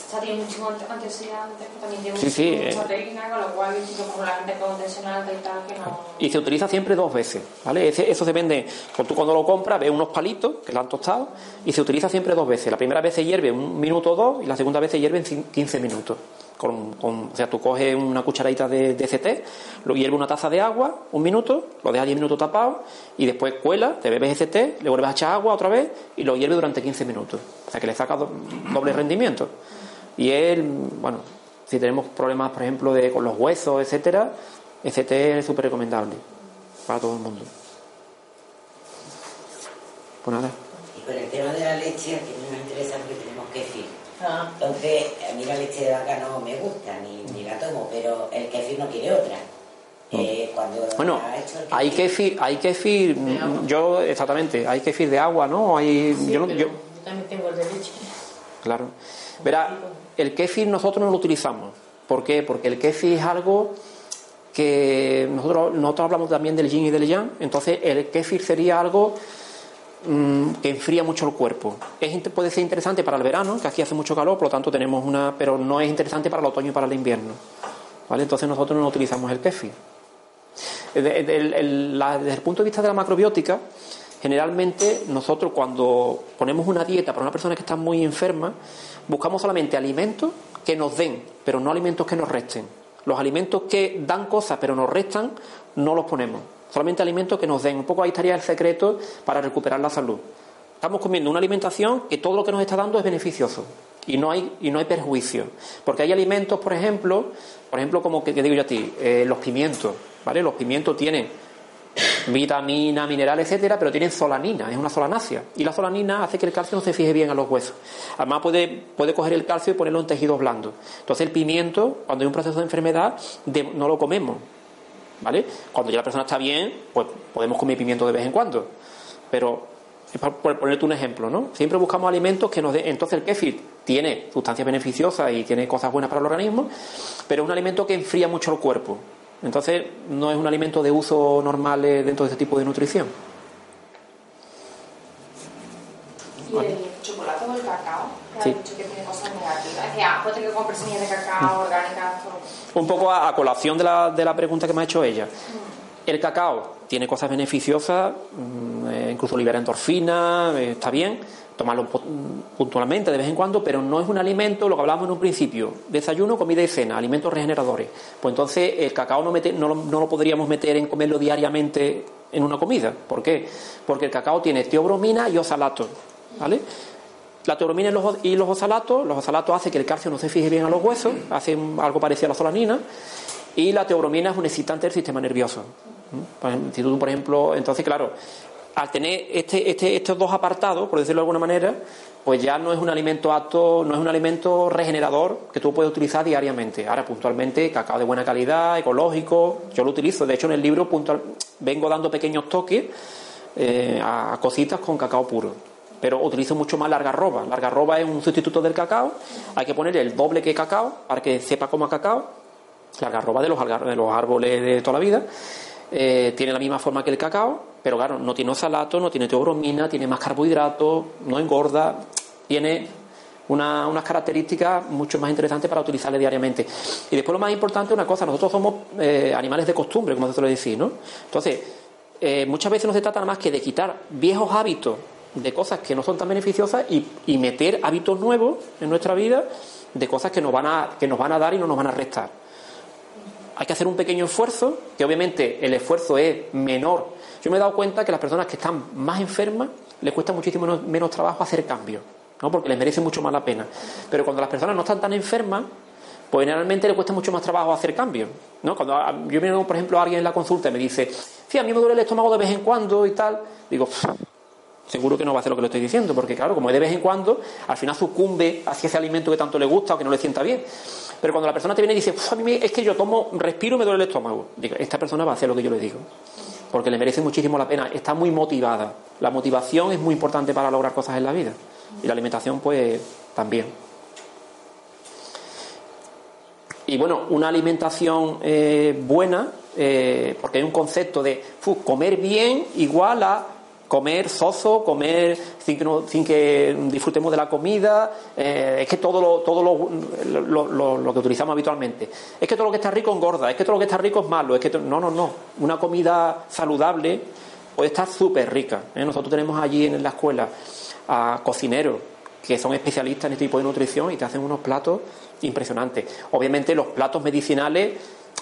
sea, tiene antioxidantes, pero también tiene Sí, sí, mucha eh. con lo cual, como la gente con tensión alta y tal, que no... Y se utiliza siempre dos veces, ¿vale? Ese- eso se vende, pues tú cuando lo compras ves unos palitos que lo han tostado y se utiliza siempre dos veces. La primera vez se hierve un minuto o dos y la segunda vez se hierve en cin- 15 minutos. Con, con- o sea, tú coges una cucharadita de, de té, lo hierve una taza de agua, un minuto, lo dejas 10 minutos tapado y después cuela, te bebes ese té, le vuelves a echar agua otra vez y lo hierve durante 15 minutos. O sea, que le saca do- doble rendimiento. Y él, bueno, si tenemos problemas, por ejemplo, de, con los huesos, etcétera, ese té es súper recomendable para todo el mundo. Pues nada. Y con el tema de la leche, a mí nos interesa porque tenemos kefir. Ah, Entonces, a mí la leche de vaca no me gusta, ni, ni la tomo, pero el kefir no quiere otra. Eh, cuando Bueno, ha hecho el hay kefir, hay kefir, mm, yo exactamente, hay kefir de agua, ¿no? Hay, sí, yo, no- pero yo- yo también tengo el de leche. claro. Verá, el kefir nosotros no lo utilizamos. ¿Por qué? Porque el kefir es algo que nosotros, hablamos también del yin y del yang, entonces el kefir sería algo mm, que enfría mucho el cuerpo. Puede ser interesante para el verano, que aquí hace mucho calor, por lo tanto tenemos una, pero no es interesante para el otoño y para el invierno. ¿Vale? Entonces nosotros no utilizamos el kefir. De- de- el- el- la- desde el punto de vista de la macrobiótica, generalmente nosotros cuando ponemos una dieta para una persona que está muy enferma, buscamos solamente alimentos que nos den, pero no alimentos que nos resten. Los alimentos que dan cosas pero nos restan, no los ponemos. Solamente alimentos que nos den. Un poco ahí estaría el secreto para recuperar la salud. Estamos comiendo una alimentación que todo lo que nos está dando es beneficioso. y no hay, y no hay perjuicio. Porque hay alimentos, por ejemplo, por ejemplo, como que, digo yo a ti, eh, los pimientos, ¿vale? Los pimientos tienen vitamina, mineral, etcétera, pero tienen solanina, es una solanácea. Y la solanina hace que el calcio no se fije bien a los huesos. Además puede, puede coger el calcio y ponerlo en tejidos blandos. Entonces el pimiento, cuando hay un proceso de enfermedad, no lo comemos. ¿Vale? Cuando ya la persona está bien, pues podemos comer pimiento de vez en cuando. Pero por ponerte un ejemplo, ¿no? Siempre buscamos alimentos que nos den. Entonces el kéfir tiene sustancias beneficiosas y tiene cosas buenas para el organismo, pero es un alimento que enfría mucho el cuerpo. Entonces no es un alimento de uso normal eh, dentro de este tipo de nutrición. ¿Y el chocolate o el cacao? Que dicho que tiene cosas negativas. Decía, puede que compre semillas de cacao orgánicas. Un poco a, colación de la, de la pregunta que me ha hecho ella. Mm. El cacao tiene cosas beneficiosas, mm, eh, incluso libera endorfina, eh, está bien, tomarlo puntualmente de vez en cuando, pero no es un alimento, lo que hablábamos en un principio, desayuno, comida y cena, alimentos regeneradores. Pues entonces el cacao no, no, lo podríamos meter en comerlo diariamente en una comida. ¿Por qué? Porque el cacao tiene teobromina y oxalato, ¿vale? La teobromina y los, oxalatos, los oxalatos hacen que el calcio no se fije bien a los huesos, hacen algo parecido a la solanina, y la teobromina es un excitante del sistema nervioso. Si tú, por ejemplo, entonces, claro, al tener este, este, estos dos apartados, por decirlo de alguna manera, pues ya no es un alimento apto, no es un alimento regenerador que tú puedes utilizar diariamente. Ahora, puntualmente, cacao de buena calidad, ecológico, yo lo utilizo. De hecho, en el libro puntual, vengo dando pequeños toques eh, a cositas con cacao puro. Pero utilizo mucho más la algarroba. La algarroba es un sustituto del cacao. Hay que ponerle el doble que cacao para que sepa como cacao. La algarroba de de los árboles de toda la vida. Eh, tiene la misma forma que el cacao, pero claro, no tiene oxalato, no tiene teobromina, tiene más carbohidratos, no engorda, tiene unas características mucho más interesantes para utilizarle diariamente. Y después lo más importante, una cosa, nosotros somos eh, animales de costumbre, como se suele decir, ¿no? Entonces, eh, muchas veces no se trata nada más que de quitar viejos hábitos de cosas que no son tan beneficiosas y, y meter hábitos nuevos en nuestra vida de cosas que nos van a, que nos van a dar y no nos van a restar hay que hacer un pequeño esfuerzo, que obviamente el esfuerzo es menor. Yo me he dado cuenta que las personas que están más enfermas les cuesta muchísimo menos, trabajo hacer cambios, ¿no? porque les merece mucho más la pena. Pero cuando las personas no están tan enfermas, pues generalmente les cuesta mucho más trabajo hacer cambios. ¿no? Cuando yo veo, por ejemplo, a alguien en la consulta y me dice, sí, a mí me duele el estómago de vez en cuando y tal, digo, seguro que no va a hacer lo que le estoy diciendo, porque claro, como es de vez en cuando, al final sucumbe hacia ese alimento que tanto le gusta o que no le sienta bien. Pero cuando la persona te viene y dice, a mí es que yo tomo, respiro y me duele el estómago, digo, esta persona va a hacer lo que yo le digo. Porque le merece muchísimo la pena, está muy motivada. La motivación es muy importante para lograr cosas en la vida. Y la alimentación, pues, también. Y bueno, una alimentación eh, buena, eh, porque hay un concepto de comer bien igual a comer soso, comer sin que, sin que disfrutemos de la comida, eh, es que todo, lo, todo lo, lo, que utilizamos habitualmente. Es que todo lo que está rico engorda, es que todo lo que está rico es malo, es que no, no, no. Una comida saludable puede estar súper rica. ¿eh? Nosotros tenemos allí en la escuela a cocineros que son especialistas en este tipo de nutrición y te hacen unos platos impresionantes. Obviamente los platos medicinales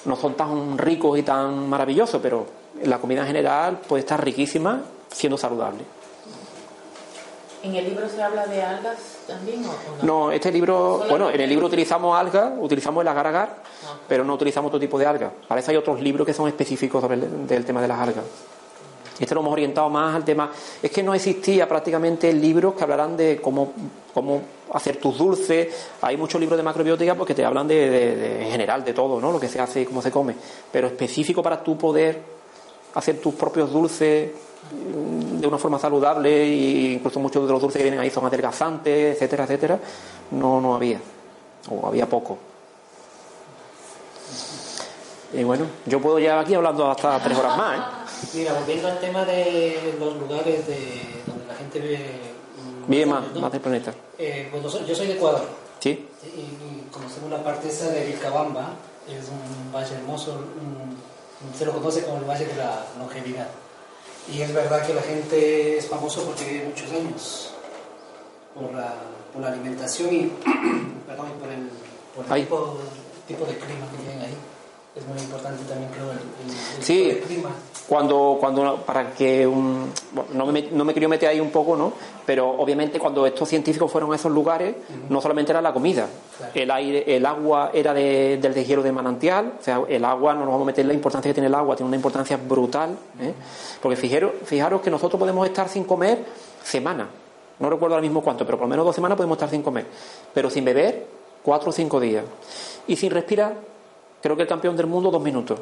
no son tan ricos y tan maravillosos, pero la comida en general puede estar riquísima siendo saludable. ¿En el libro se habla de algas también? O no? este libro, bueno, en el libro utilizamos algas, utilizamos el agar agar, ah. pero no utilizamos otro tipo de algas. Para eso hay otros libros que son específicos sobre el, del tema de las algas. Este lo hemos orientado más al tema. Es que no existía prácticamente libros que hablaran de cómo, cómo hacer tus dulces. Hay muchos libros de macrobiótica porque te hablan de, de, en general de todo, ¿no? Lo que se hace y cómo se come. Pero específico para tú poder hacer tus propios dulces de una forma saludable e incluso muchos de los dulces que vienen ahí son adelgazantes, etcétera, etcétera, no, no había, o había poco. Y bueno, yo puedo llegar aquí hablando hasta tres horas más. ¿eh? [laughs] Mira, volviendo al tema de los lugares de donde la gente vive, vive más, más del planeta. Eh, pues yo soy de Ecuador. Sí. Y, conocemos la parte esa de Vilcabamba, es un valle hermoso, se lo conoce como el Valle de la Longevidad. Y es verdad que la gente es famoso porque vive muchos años por la, por la alimentación y, [clears throat] perdón, por el, por el tipo, tipo, de clima que tienen ahí. es muy importante también, creo, el, el- el Sí. tipo de clima. Cuando, cuando para que un- bueno, no, me, no me quería meter ahí un poco, ¿no? Pero obviamente cuando estos científicos fueron a esos lugares, no solamente era la comida, Claro. el aire, el agua era de- del deshielo de manantial, o sea, el agua, no nos vamos a meter en la importancia que tiene el agua, tiene una importancia brutal, ¿eh? porque fijaros, fijaros que nosotros podemos estar sin comer semanas, no recuerdo ahora mismo cuánto, pero por lo menos dos semanas podemos estar sin comer, pero sin beber cuatro o cinco días, y sin respirar, creo que el campeón del mundo dos minutos.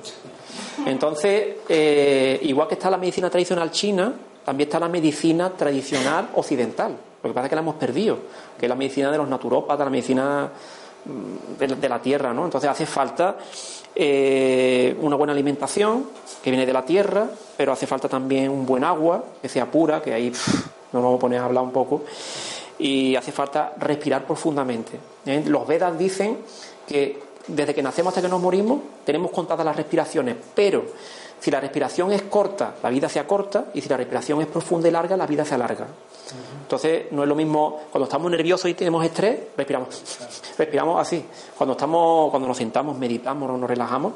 Entonces, eh, igual que está la medicina tradicional china, también está la medicina tradicional occidental. Lo que pasa es que la hemos perdido, que es la medicina de los naturópatas, la medicina mm, de, la tierra, ¿no? Entonces hace falta eh, una buena alimentación que viene de la tierra, pero hace falta también un buen agua que sea pura, que ahí pff, nos vamos a poner a hablar un poco, y hace falta respirar profundamente. ¿eh? Los Vedas dicen que desde que nacemos hasta que nos morimos tenemos contadas las respiraciones, pero si la respiración es corta, la vida se acorta, y si la respiración es profunda y larga, la vida se alarga. Entonces, no es lo mismo cuando estamos nerviosos y tenemos estrés, respiramos. [laughs] Respiramos así. Cuando estamos, cuando nos sentamos, meditamos o nos relajamos,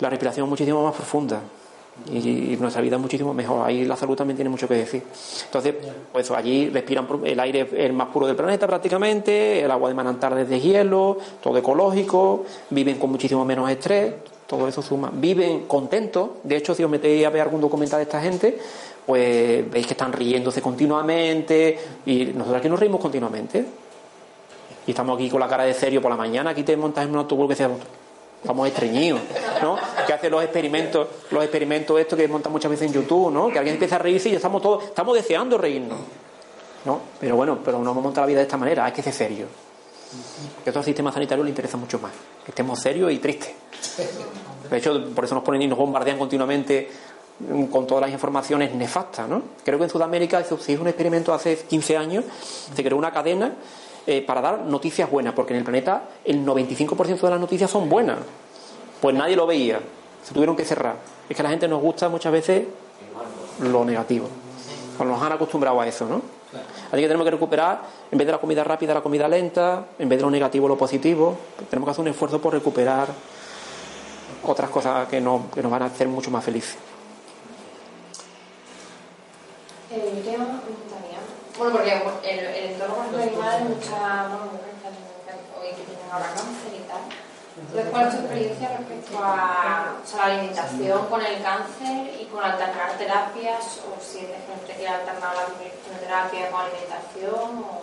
la respiración es muchísimo más profunda. Y, nuestra vida es muchísimo mejor. Ahí la salud también tiene mucho que decir. Entonces, pues allí respiran el aire el más puro del planeta prácticamente, el agua de manantar es de hielo, todo ecológico, viven con muchísimo menos estrés, todo eso suma. Viven contentos. De hecho, si os metéis a ver algún documental de esta gente, pues veis que están riéndose continuamente y nosotros aquí nos reímos continuamente. Y estamos aquí con la cara de serio por la mañana, aquí te montas en un autobús que sea estamos estreñidos, ¿no? Que hace los experimentos, los experimentos estos que montan muchas veces en YouTube, ¿no? Que alguien empieza a reírse y ya estamos todos, estamos deseando reírnos, ¿no? Pero bueno, pero no monta la vida de esta manera, hay que ser serio. Que todo el sistema sanitario le interesa mucho más, que estemos serios y tristes. De hecho, por eso nos ponen y nos bombardean continuamente con todas las informaciones nefastas, ¿no? Creo que en Sudamérica se hizo un experimento hace 15 años, se creó una cadena eh, para dar noticias buenas, porque en el planeta el 95% de las noticias son buenas. Pues nadie lo veía, se tuvieron que cerrar. Es que a la gente nos gusta muchas veces lo negativo. O nos han acostumbrado a eso, ¿no? Así que tenemos que recuperar, en vez de la comida rápida, la comida lenta, en vez de lo negativo, lo positivo. Tenemos que hacer un esfuerzo por recuperar otras cosas que, no- que nos van a hacer mucho más felices. Eh, ¿Qué más preguntaría? Bueno, porque el, el los animales hay muchas mujeres que tienen ahora cáncer y tal. Entonces, ¿cuál es tu experiencia respecto a, o sea, la alimentación con el cáncer y con alternar terapias? ¿O si hay gente que ha alternado la quimioterapia con alimentación? O...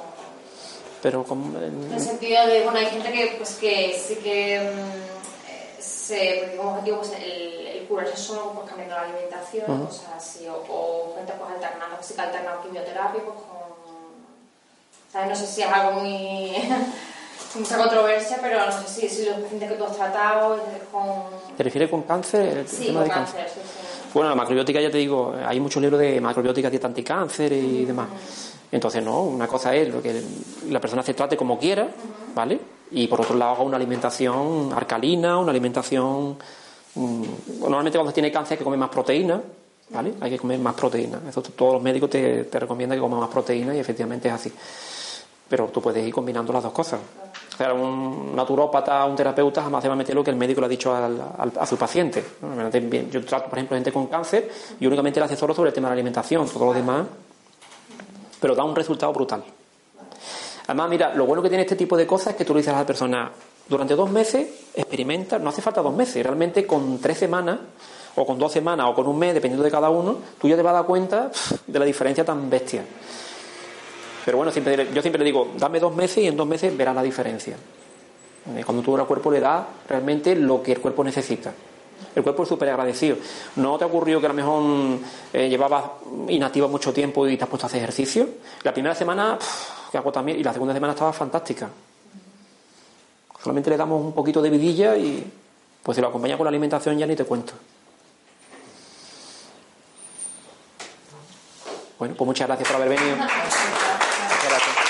Pero como, En el sentido de, bueno, hay gente que, pues, que sí que mm, eh, se, como objetivo pues, el, el curarse solo pues, cambiando la alimentación, Ujú. cosas así, o, o gente pues alternando, sí que ha alternado quimioterapia pues, con... ¿sabes? No sé si es algo muy... [laughs] mucha controversia, pero no sé si, si los pacientes que tú has tratado con... ¿Te refieres con cáncer? El Sí, tema con de cáncer. cáncer, sí, sí. Bueno, la macrobiótica ya te digo, hay muchos libros de macrobiótica, dieta anticáncer y demás. Entonces, no, una cosa es lo que la persona se trate como quiera, ¿vale? Y por otro lado, haga una alimentación alcalina, una alimentación. mm, normalmente cuando tiene cáncer hay que comer más proteína, ¿vale? Hay que comer más proteína. Eso todos los médicos te, te recomiendan que comas más proteína y efectivamente es así. Pero tú puedes ir combinando las dos cosas. O un naturópata, un terapeuta jamás se va a meter lo que el médico le ha dicho al- al- a su paciente. Yo trato, por ejemplo, gente con cáncer y únicamente le asesoro sobre el tema de la alimentación, todo lo demás. Pero da un resultado brutal. Además, mira, lo bueno que tiene este tipo de cosas es que tú le dices a la persona, durante dos meses experimenta, no hace falta dos meses, realmente con tres semanas, o con dos semanas, o con un mes, dependiendo de cada uno, tú ya te vas a dar cuenta de la diferencia tan bestia. Pero bueno, yo siempre le digo, dame dos meses y en dos meses verás la diferencia. Eh, Cuando tú al cuerpo le das realmente lo que el cuerpo necesita. El cuerpo es súper agradecido. ¿No te ha ocurrido que a lo mejor mm, eh, llevabas inactiva mucho tiempo y te has puesto a hacer ejercicio? La primera semana, que hago también, y la segunda semana estaba fantástica. Solamente le damos un poquito de vidilla y pues si lo acompaña con la alimentación ya ni te cuento. Bueno, pues muchas gracias por haber venido. Gracias.